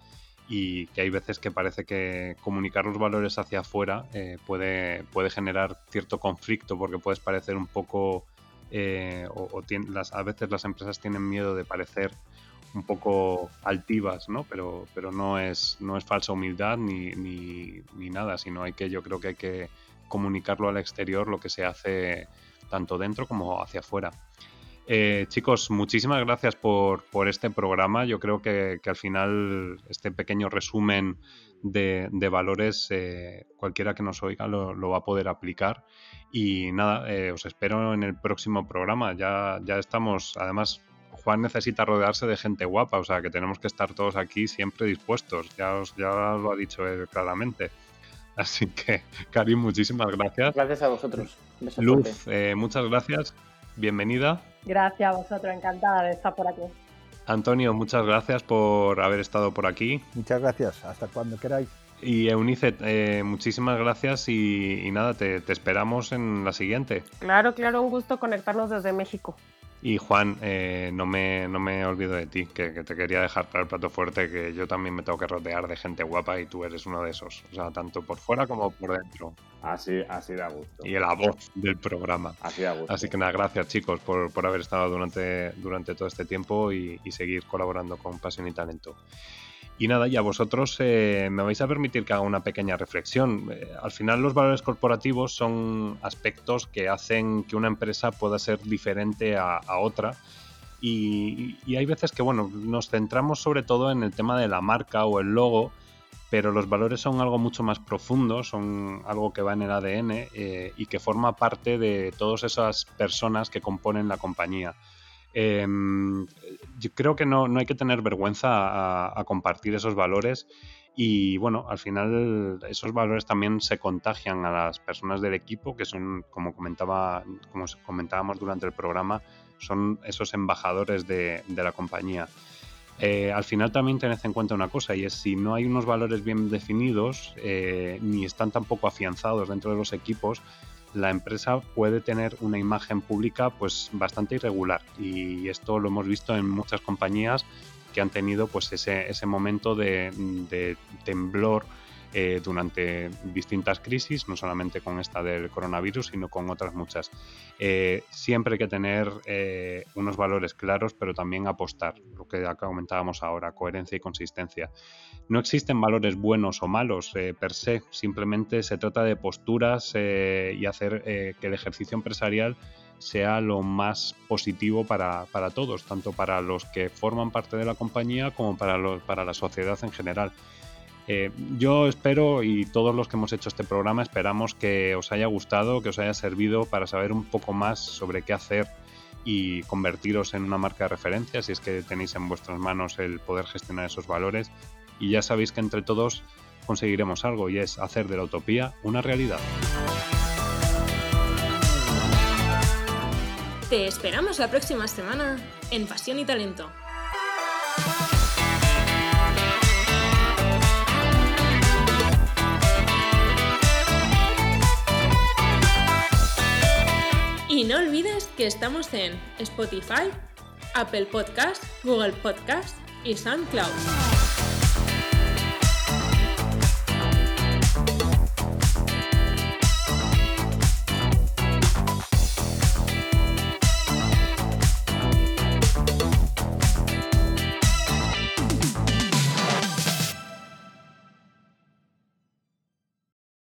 y que hay veces que parece que comunicar los valores hacia afuera eh, puede, puede generar cierto conflicto porque puedes parecer un poco eh, o, las, a veces las empresas tienen miedo de parecer un poco altivas, ¿no? Pero, pero no, es, no es falsa humildad ni, ni, nada, sino hay que, yo creo que hay que comunicarlo al exterior lo que se hace tanto dentro como hacia afuera. Eh, chicos, muchísimas gracias por, por, este programa. Yo creo que, que, al final este pequeño resumen de, de valores, eh, cualquiera que nos oiga lo, lo, va a poder aplicar y nada, eh, os espero en el próximo programa. Ya, ya estamos, además, Juan necesita rodearse de gente guapa, o sea que tenemos que estar todos aquí siempre dispuestos. Ya, os, ya lo ha dicho él claramente. *laughs* Así que, Karim, muchísimas gracias. Gracias a vosotros. Luz, eh, muchas gracias. Bienvenida. Gracias a vosotros, encantada de estar por aquí. Antonio, muchas gracias por haber estado por aquí. Muchas gracias, hasta cuando queráis. Y Eunice, eh, muchísimas gracias y, nada, te, te, esperamos en la siguiente. Claro, claro, un gusto conectarnos desde México. Y Juan, eh, no, me, no me olvido de ti, que, te quería dejar para el plato fuerte, que yo también me tengo que rodear de gente guapa y tú eres uno de esos. O sea, tanto por fuera como por dentro. Así, así da gusto. Y la voz del programa. Así da gusto. Así que nada, gracias chicos por, por haber estado durante, durante todo este tiempo y, y seguir colaborando con Pasión y Talento. Y nada, y a vosotros eh, me vais a permitir que haga una pequeña reflexión. Eh, al final los valores corporativos son aspectos que hacen que una empresa pueda ser diferente a, otra. Y, hay veces que, bueno, nos centramos sobre todo en el tema de la marca o el logo, pero los valores son algo mucho más profundo, son algo que va en el ADN eh, y que forma parte de todas esas personas que componen la compañía. Em, yo creo que no, hay que tener vergüenza a, compartir esos valores y bueno, al final esos valores también se contagian a las personas del equipo, que son, como, comentaba, como comentábamos durante el programa, son esos embajadores de, la compañía. Eh, al final también tened en cuenta una cosa y es si no hay unos valores bien definidos eh, ni están tampoco afianzados dentro de los equipos, la empresa puede tener una imagen pública pues bastante irregular. Y esto lo hemos visto en muchas compañías que han tenido pues ese, ese momento de, de temblor eh, durante distintas crisis, no solamente con esta del coronavirus, sino con otras muchas. Eh, siempre hay que tener eh, unos valores claros, pero también apostar, lo que comentábamos ahora, coherencia y consistencia. No existen valores buenos o malos per se, simplemente se trata de posturas y hacer que el ejercicio empresarial sea lo más positivo para, para, todos, tanto para los que forman parte de la compañía como para, los, para la sociedad en general. Eh, yo espero y todos los que hemos hecho este programa esperamos que os haya gustado, que os haya servido para saber un poco más sobre qué hacer y convertiros en una marca de referencia si es que tenéis en vuestras manos el poder gestionar esos valores. Y ya sabéis que entre todos conseguiremos algo y es hacer de la utopía una realidad. Te esperamos la próxima semana en Pasión y Talento. Y no olvides que estamos en Spotify, Apple Podcast, Google Podcast y SoundCloud.